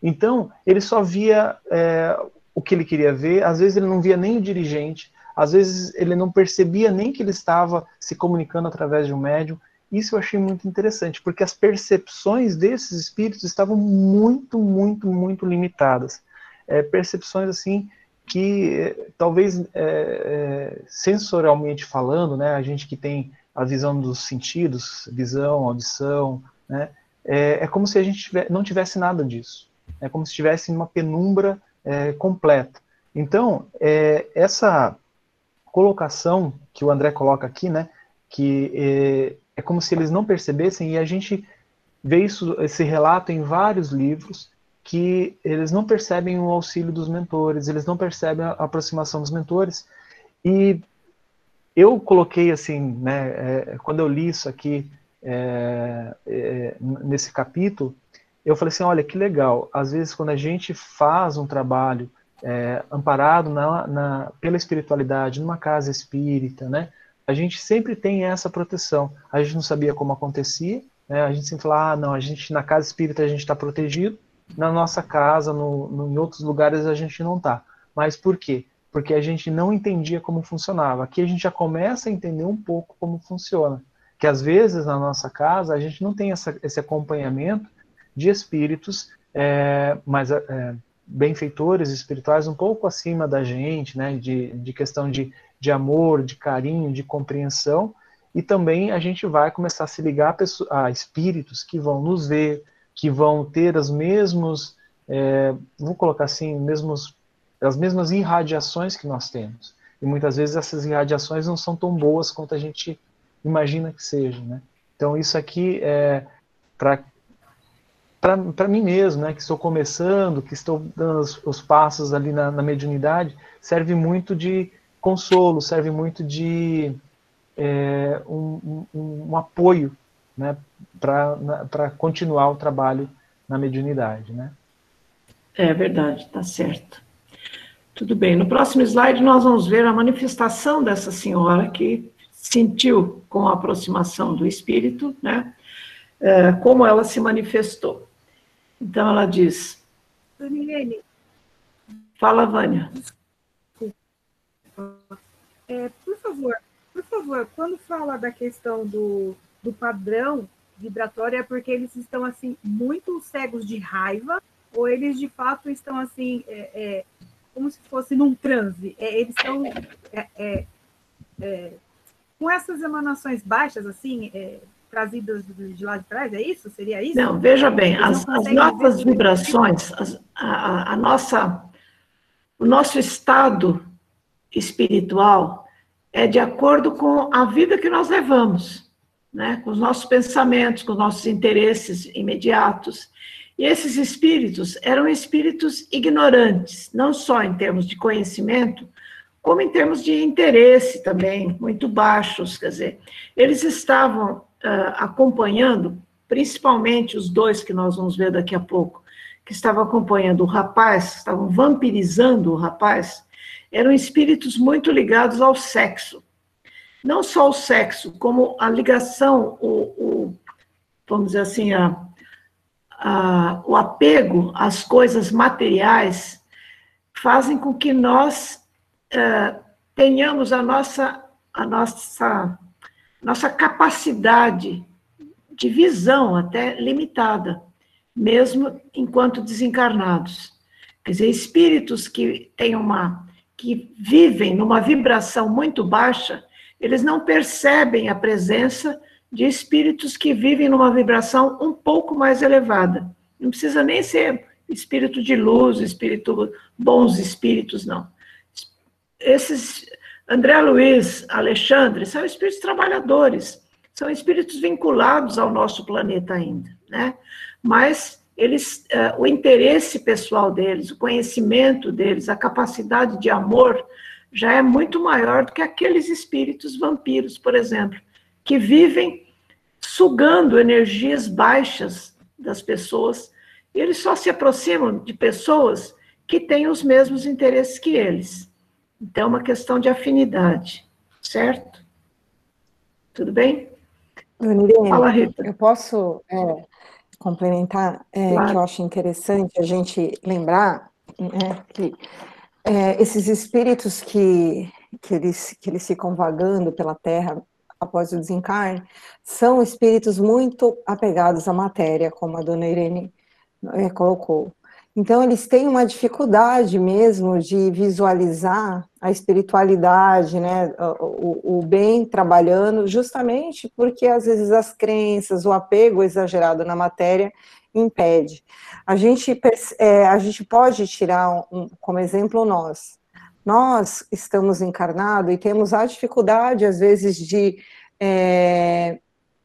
Então, ele só via é, o que ele queria ver, às vezes ele não via nem o dirigente, às vezes ele não percebia nem que ele estava se comunicando através de um médium. Isso eu achei muito interessante, porque as percepções desses espíritos estavam muito, muito, muito limitadas. É, percepções assim que talvez é, é, sensorialmente falando, né, a gente que tem a visão dos sentidos, visão, audição, né, é, é como se a gente tivesse, não tivesse nada disso. É como se estivesse em uma penumbra é, completa. Então, é, essa colocação que o André coloca aqui, né, que é, é como se eles não percebessem, e a gente vê isso, esse relato em vários livros, que eles não percebem o auxílio dos mentores, eles não percebem a aproximação dos mentores. E eu coloquei assim, né, é, quando eu li isso aqui é, é, nesse capítulo, eu falei assim, olha que legal. Às vezes quando a gente faz um trabalho é, amparado na, na, pela espiritualidade, numa casa espírita, né, a gente sempre tem essa proteção. A gente não sabia como acontecia, né, a gente sempre fala, ah, não, a gente na casa espírita a gente está protegido, na nossa casa, no, no, em outros lugares a gente não está. Mas por quê? Porque a gente não entendia como funcionava. Aqui a gente já começa a entender um pouco como funciona. Que às vezes na nossa casa a gente não tem essa, esse acompanhamento de espíritos é, mais é, benfeitores espirituais um pouco acima da gente, né? De, de questão de, de amor, de carinho, de compreensão. E também a gente vai começar a se ligar a, pessoas, a espíritos que vão nos ver, que vão ter as mesmos, é, vou colocar assim, mesmos, as mesmas irradiações que nós temos. E muitas vezes essas irradiações não são tão boas quanto a gente imagina que sejam, né? Então isso aqui é para para mim mesmo, né, que estou começando, que estou dando os, os passos ali na, na, mediunidade, serve muito de consolo, serve muito de é, um, um, um, apoio né, para continuar o trabalho na mediunidade. Né? É verdade, está certo. Tudo bem. No próximo slide, nós vamos ver a manifestação dessa senhora que sentiu com a aproximação do espírito, né? É, como ela se manifestou. Então, ela diz. Fala, Vânia. É, por favor, por favor, quando fala da questão do, do padrão vibratório é porque eles estão assim muito cegos de raiva ou eles de fato estão assim é, é, como se fosse num transe. É, eles estão é, é, com essas emanações baixas assim trazidas de lá de trás é isso? Seria isso? Não veja bem as, as nossas vibrações as, a, a nossa o nosso estado espiritual é de acordo com a vida que nós levamos né, com os nossos pensamentos, com os nossos interesses imediatos. E esses espíritos eram espíritos ignorantes, não só em termos de conhecimento, como em termos de interesse também, muito baixos. Quer dizer, eles estavam uh, acompanhando, principalmente os dois que nós vamos ver daqui a pouco, que estavam acompanhando o rapaz, estavam vampirizando o rapaz, eram espíritos muito ligados ao sexo não só o sexo, como a ligação, o, o vamos dizer assim, a, a, o apego às coisas materiais, fazem com que nós é, tenhamos a nossa, a nossa, nossa capacidade de visão até limitada, mesmo enquanto desencarnados. Quer dizer, espíritos que têm uma que vivem numa vibração muito baixa, eles não percebem a presença de espíritos que vivem numa vibração um pouco mais elevada. Não precisa nem ser espírito de luz, espírito bons espíritos, não. Esses André Luiz, Alexandre, são espíritos trabalhadores, são espíritos vinculados ao nosso planeta ainda, né? Mas eles, uh, o interesse pessoal deles, o conhecimento deles, a capacidade de amor já é muito maior do que aqueles espíritos vampiros, por exemplo, que vivem sugando energias baixas das pessoas. E eles só se aproximam de pessoas que têm os mesmos interesses que eles. Então, é uma questão de afinidade, certo? Tudo bem? Irene, Fala, Rita. Eu posso é, complementar, é, claro. que eu acho interessante a gente lembrar né, que é, esses espíritos que, que, eles, que eles ficam vagando pela Terra após o desencarne, são espíritos muito apegados à matéria, como a dona Irene é, colocou. Então, eles têm uma dificuldade mesmo de visualizar a espiritualidade, né, o, o, bem trabalhando, justamente porque às vezes as crenças, o apego exagerado na matéria impede. A gente, é, a gente pode tirar um, como exemplo nós. Nós estamos encarnados e temos a dificuldade, às vezes, de, é,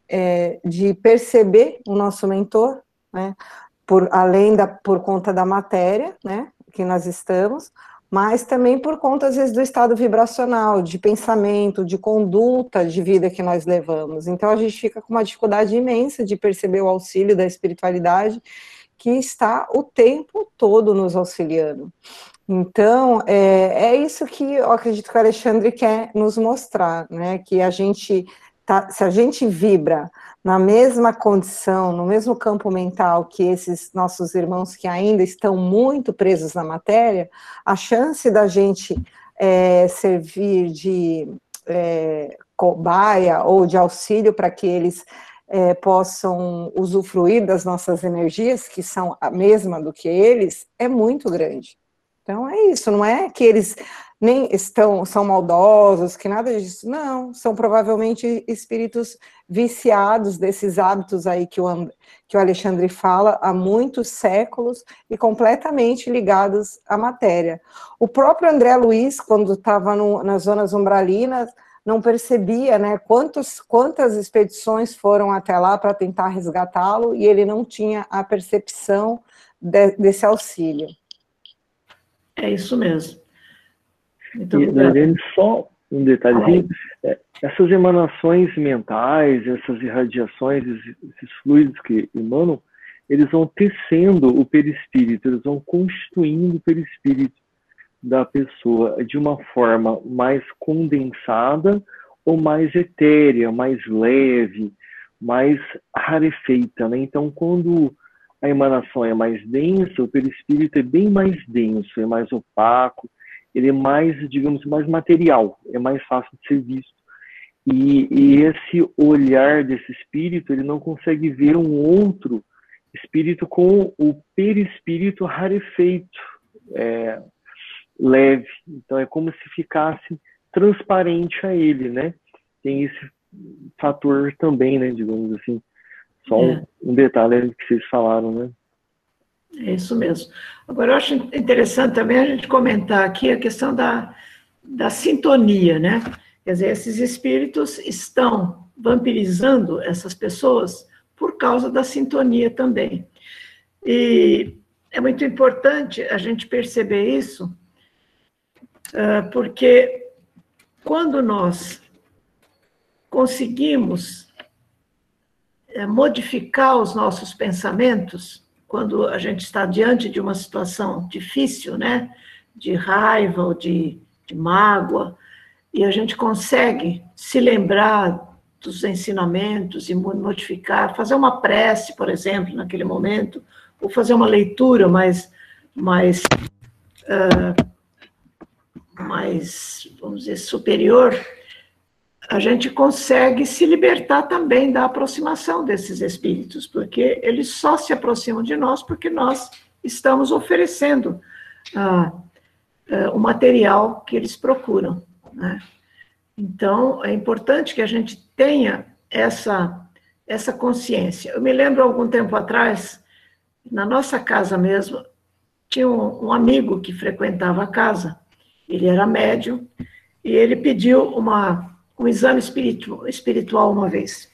é, de perceber o nosso mentor, né? Por além da por conta da matéria, né, que nós estamos, mas também por conta às vezes do estado vibracional, de pensamento, de conduta de vida que nós levamos. Então a gente fica com uma dificuldade imensa de perceber o auxílio da espiritualidade que está o tempo todo nos auxiliando. Então, é, é isso que eu acredito que o Alexandre quer nos mostrar, né? Que a gente tá, se a gente vibra na mesma condição, no mesmo campo mental que esses nossos irmãos que ainda estão muito presos na matéria, a chance da gente é, servir de é, cobaia ou de auxílio para que eles é, possam usufruir das nossas energias, que são a mesma do que eles, é muito grande. Então é isso, não é que eles nem estão são maldosos, que nada disso. Não, são provavelmente espíritos viciados desses hábitos aí que o, que o Alexandre fala há muitos séculos e completamente ligados à matéria. O próprio André Luiz, quando estava nas zonas umbralinas, não percebia né, quantos, quantas expedições foram até lá para tentar resgatá-lo e ele não tinha a percepção de, desse auxílio. É isso mesmo. Muito e, Daniele, só um detalhezinho, é, essas emanações mentais, essas irradiações, esses fluidos que emanam, eles vão tecendo o perispírito, eles vão constituindo o perispírito da pessoa de uma forma mais condensada ou mais etérea, mais leve, mais rarefeita, né? Então, quando a emanação é mais densa, o perispírito é bem mais denso, é mais opaco, ele é mais, digamos, mais material, é mais fácil de ser visto. E, e, esse olhar desse espírito, ele não consegue ver um outro espírito com o perispírito rarefeito, é, leve. Então é como se ficasse transparente a ele, né? Tem esse fator também, né? Digamos assim. Só é. um, um detalhe que vocês falaram, né? É isso mesmo. Agora, eu acho interessante também a gente comentar aqui a questão da, da sintonia, né? Quer dizer, esses espíritos estão vampirizando essas pessoas por causa da sintonia também. E é muito importante a gente perceber isso, ah, porque quando nós conseguimos eh, modificar os nossos pensamentos, quando a gente está diante de uma situação difícil, né, de raiva ou de, de mágoa, e a gente consegue se lembrar dos ensinamentos e modificar, fazer uma prece, por exemplo, naquele momento, ou fazer uma leitura mais, mais, uh, mais vamos dizer, superior, a gente consegue se libertar também da aproximação desses espíritos, porque eles só se aproximam de nós porque nós estamos oferecendo ah, ah, o material que eles procuram. Né? Então, é importante que a gente tenha essa, essa consciência. Eu me lembro, algum tempo atrás, na nossa casa mesmo, tinha um, um amigo que frequentava a casa, ele era médium, e ele pediu uma um exame espiritual, espiritual uma vez.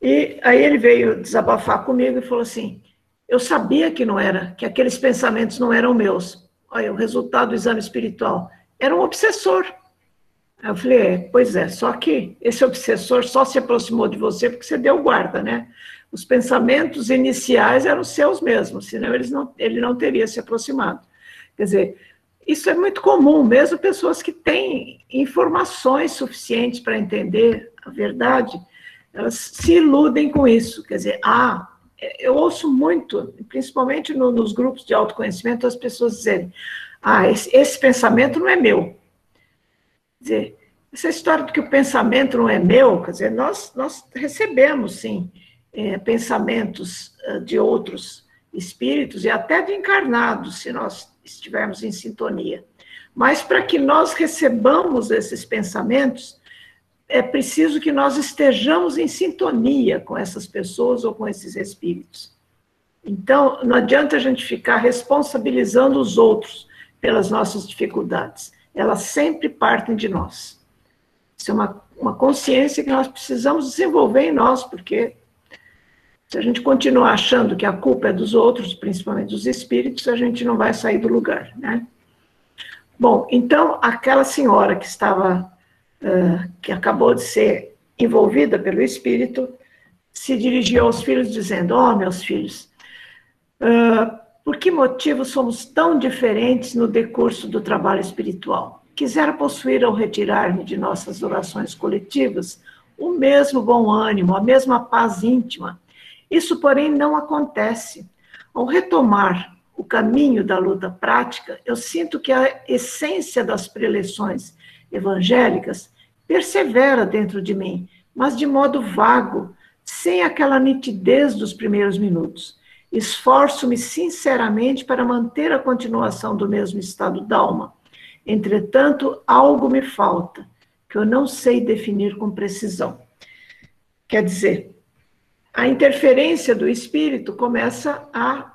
E aí ele veio desabafar comigo e falou assim: eu sabia que não era, que aqueles pensamentos não eram meus. Olha, o resultado do exame espiritual era um obsessor. Aí eu falei, é, pois é, só que esse obsessor só se aproximou de você porque você deu guarda, né? Os pensamentos iniciais eram seus mesmos, senão eles não, ele não teria se aproximado. Quer dizer, isso é muito comum, mesmo pessoas que têm informações suficientes para entender a verdade, elas se iludem com isso. Quer dizer, ah, eu ouço muito, principalmente no, nos grupos de autoconhecimento, as pessoas dizerem: ah, esse, esse pensamento não é meu. Quer dizer, essa história de que o pensamento não é meu, quer dizer, nós, nós recebemos, sim, é, pensamentos uh, de outros espíritos e até de encarnados, se nós estivermos em sintonia. Mas para que nós recebamos esses pensamentos, é preciso que nós estejamos em sintonia com essas pessoas ou com esses espíritos. Então, não adianta a gente ficar responsabilizando os outros pelas nossas dificuldades. Elas sempre partem de nós. Isso é uma, uma consciência que nós precisamos desenvolver em nós, porque se a gente continuar achando que a culpa é dos outros, principalmente dos espíritos, a gente não vai sair do lugar, né? Bom, então, aquela senhora que estava, uh, que acabou de ser envolvida pelo espírito, se dirigiu aos filhos dizendo, oh, meus filhos, uh, por que motivo somos tão diferentes no decurso do trabalho espiritual? Quisera possuir ao retirar-me de nossas orações coletivas o mesmo bom ânimo, a mesma paz íntima, isso, porém, não acontece. Ao retomar o caminho da luta prática, eu sinto que a essência das preleções evangélicas persevera dentro de mim, mas de modo vago, sem aquela nitidez dos primeiros minutos. Esforço-me sinceramente para manter a continuação do mesmo estado d'alma. Entretanto, algo me falta, que eu não sei definir com precisão. Quer dizer, a interferência do espírito começa a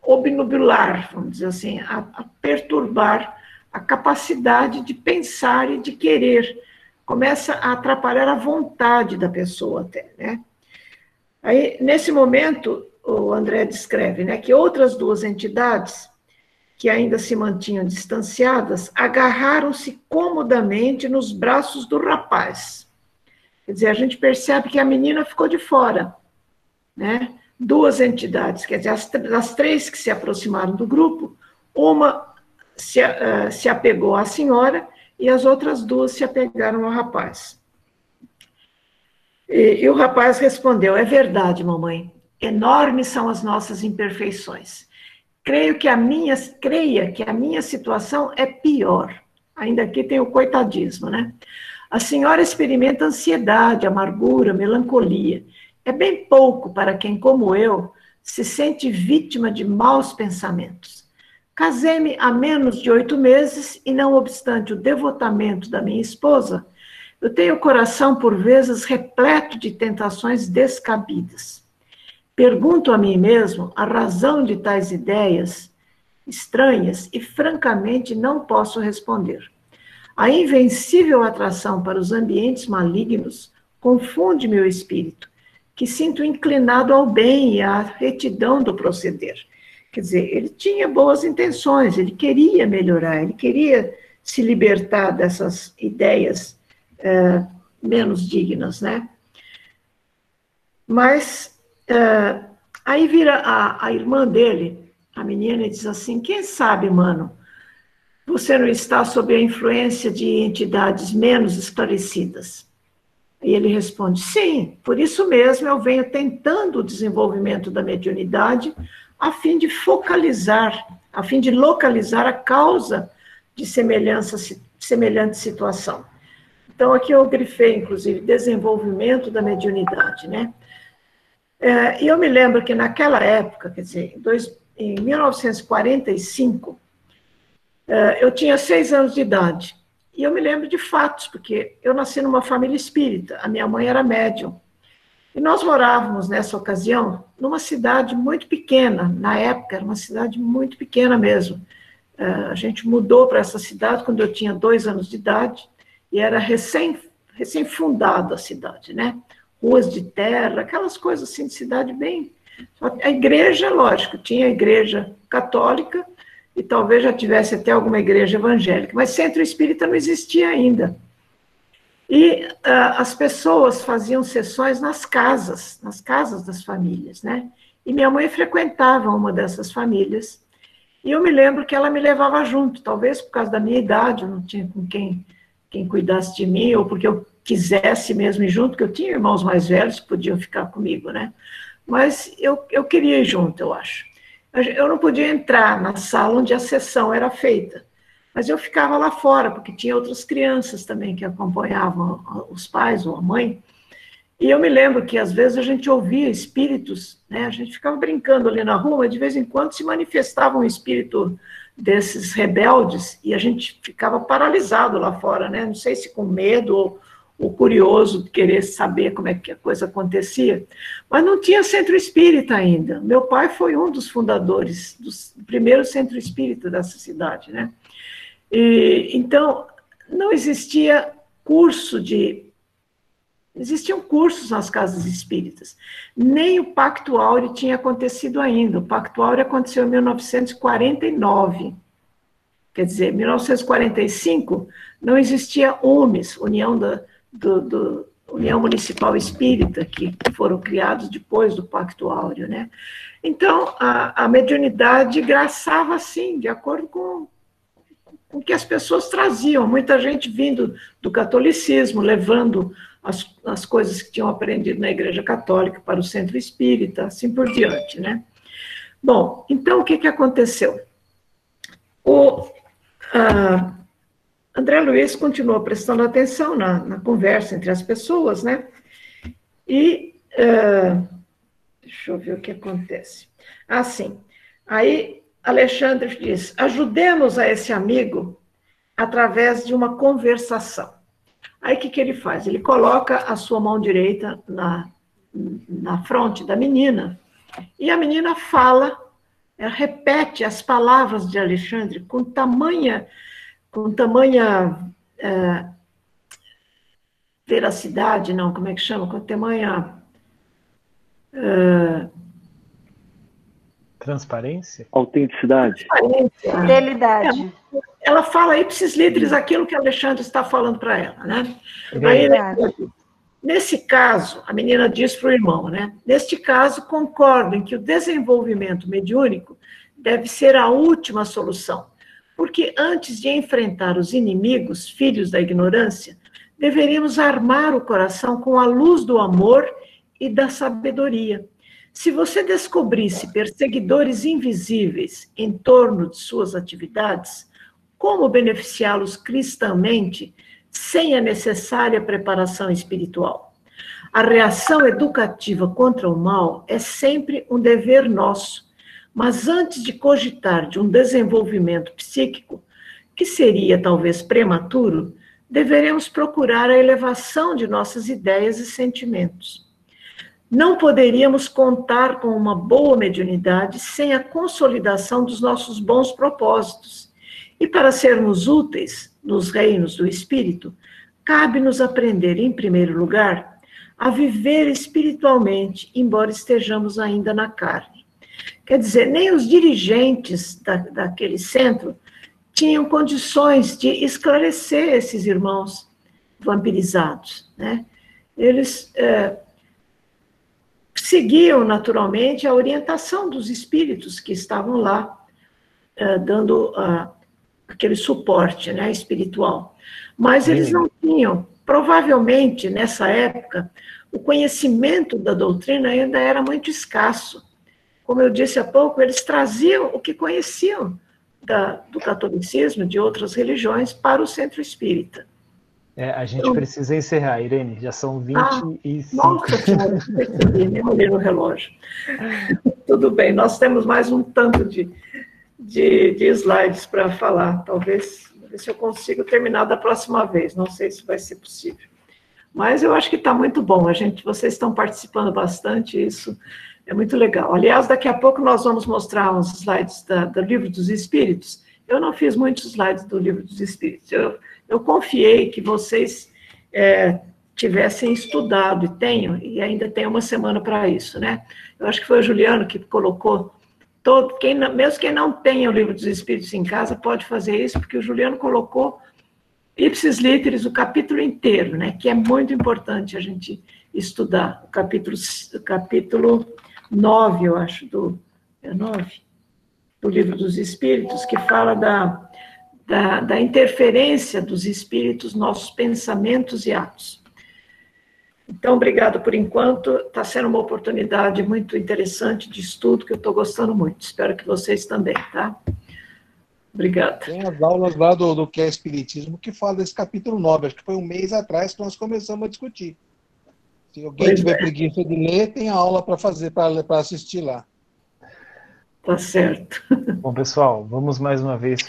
obnubilar, vamos dizer assim, a, a perturbar a capacidade de pensar e de querer, começa a atrapalhar a vontade da pessoa até, né? Aí, nesse momento, o André descreve, né, que outras duas entidades que ainda se mantinham distanciadas agarraram-se comodamente nos braços do rapaz. Quer dizer, a gente percebe que a menina ficou de fora né, duas entidades, quer dizer, as, as três que se aproximaram do grupo, uma se, uh, se apegou à senhora e as outras duas se apegaram ao rapaz. E, e o rapaz respondeu: É verdade, mamãe, enormes são as nossas imperfeições. Creio que a minha, creia que a minha situação é pior. Ainda aqui tem o coitadismo, né? A senhora experimenta ansiedade, amargura, melancolia é bem pouco para quem, como eu, se sente vítima de maus pensamentos. Casei-me há menos de oito meses e, não obstante o devotamento da minha esposa, eu tenho o coração, por vezes, repleto de tentações descabidas. Pergunto a mim mesmo a razão de tais ideias estranhas e, francamente, não posso responder. A invencível atração para os ambientes malignos confunde meu espírito que sinto inclinado ao bem e à retidão do proceder. Quer dizer, ele tinha boas intenções, ele queria melhorar, ele queria se libertar dessas ideias é, menos dignas, né? Mas é, aí vira a, a irmã dele, a menina, e diz assim: quem sabe, mano, você não está sob a influência de entidades menos esclarecidas? E ele responde: sim, por isso mesmo eu venho tentando o desenvolvimento da mediunidade a fim de focalizar, a fim de localizar a causa de semelhança, semelhante situação. Então, aqui eu grifei, inclusive, desenvolvimento da mediunidade, né? É, e eu me lembro que naquela época, quer dizer, em, dois, em 1945, é, eu tinha seis anos de idade. E eu me lembro de fatos, porque eu nasci numa família espírita, a minha mãe era médium. E nós morávamos, nessa ocasião, numa cidade muito pequena, na época, era uma cidade muito pequena mesmo. Eh, a gente mudou para essa cidade quando eu tinha dois anos de idade, e era recém, recém fundada a cidade, né? Ruas de terra, aquelas coisas assim de cidade bem. A igreja, lógico, tinha a igreja católica, e talvez já tivesse até alguma igreja evangélica, mas centro espírita não existia ainda. E uh, as pessoas faziam sessões nas casas, nas casas das famílias, né? E minha mãe frequentava uma dessas famílias, e eu me lembro que ela me levava junto, talvez por causa da minha idade, eu não tinha com quem, quem cuidasse de mim, ou porque eu quisesse mesmo ir junto, porque eu tinha irmãos mais velhos que podiam ficar comigo, né? mas eu, eu queria ir junto, eu acho. Eu não podia entrar na sala onde a sessão era feita, mas eu ficava lá fora, porque tinha outras crianças também que acompanhavam os pais ou a mãe. E eu me lembro que às vezes a gente ouvia espíritos, né? A gente ficava brincando ali na rua, de vez em quando se manifestava um espírito desses rebeldes e a gente ficava paralisado lá fora, né? Não sei se com medo ou, ou curioso de querer saber como é que a coisa acontecia, mas não tinha centro espírita ainda. Meu pai foi um dos fundadores do primeiro centro espírita dessa cidade, né? E, então, não existia curso de. Existiam cursos nas casas espíritas. Nem o Pacto Áureo tinha acontecido ainda. O Pacto Áureo aconteceu em 1949. Quer dizer, em 1945 não existia UMES, União da, do, do União Municipal Espírita, que foram criados depois do Pacto Áureo, né? Então, a, a mediunidade graçava, assim, de acordo com, o que as pessoas traziam. Muita gente vindo do catolicismo, levando as, as coisas que tinham aprendido na Igreja Católica para o centro espírita, assim por diante, né? Bom, então, o que, que aconteceu? O, André Luiz continuou prestando atenção na, na, conversa entre as pessoas, né? E uh, deixa eu ver o que acontece. Assim, aí Alexandre diz: ajudemos a esse amigo através de uma conversação. Aí o que, que ele faz? Ele coloca a sua mão direita na, na fronte da menina e a menina fala, repete as palavras de Alexandre com tamanha com tamanha é, veracidade, não, como é que chama? Com tamanha. É, Transparência? Autenticidade. Transparência. Fidelidade. É, ela fala ipsis litteris aquilo que Alexandre está falando para ela, né? Aí, nesse caso, a menina diz para o irmão, né? Neste caso, concordo em que o desenvolvimento mediúnico deve ser a última solução porque antes de enfrentar os inimigos, filhos da ignorância, deveríamos armar o coração com a luz do amor e da sabedoria. Se você descobrisse perseguidores invisíveis em torno de suas atividades, como beneficiá-los cristãmente sem a necessária preparação espiritual? A reação educativa contra o mal é sempre um dever nosso mas antes de cogitar de um desenvolvimento psíquico, que seria talvez prematuro, deveremos procurar a elevação de nossas ideias e sentimentos. Não poderíamos contar com uma boa mediunidade sem a consolidação dos nossos bons propósitos. E para sermos úteis nos reinos do espírito, cabe-nos aprender, em primeiro lugar, a viver espiritualmente, embora estejamos ainda na carne. Quer dizer, nem os dirigentes da, daquele centro tinham condições de esclarecer esses irmãos vampirizados. Né? Eles é, seguiam naturalmente a orientação dos espíritos que estavam lá, é, dando aquele suporte né, espiritual. Mas eles não tinham, provavelmente nessa época, o conhecimento da doutrina ainda era muito escasso como eu disse há pouco, eles traziam o que conheciam da, do catolicismo, de outras religiões, para o centro espírita. É, a gente então, precisa encerrar, Irene, já são 25. Ah, nossa senhora, nem olhei no relógio. Tudo bem, nós temos mais um tanto de, de, de slides para falar, talvez ver se eu consigo terminar da próxima vez, não sei se vai ser possível. Mas eu acho que está muito bom, a gente, vocês estão participando bastante, isso é muito legal. Aliás, daqui a pouco nós vamos mostrar uns slides da, do Livro dos Espíritos. Eu não fiz muitos slides do Livro dos Espíritos. Eu, eu confiei que vocês é, tivessem estudado, e tenham, e ainda tem uma semana para isso, né? Eu acho que foi o Juliano que colocou todo, quem, mesmo quem não tenha o Livro dos Espíritos em casa, pode fazer isso, porque o Juliano colocou ipsis literis, o capítulo inteiro, né? Que é muito importante a gente estudar. O capítulo, o capítulo 9, eu acho, do, é 9, do Livro dos Espíritos, que fala da, da, da interferência dos espíritos, nossos pensamentos e atos. Então, obrigado por enquanto. Está sendo uma oportunidade muito interessante de estudo que eu estou gostando muito. Espero que vocês também, tá? Obrigada. Tem as aulas lá do, do que é Espiritismo que fala desse capítulo 9. Acho que foi um mês atrás que nós começamos a discutir. Se alguém pois tiver é. preguiça de ler, tem a aula para fazer, para assistir lá. Tá certo. Bom, pessoal, vamos mais uma vez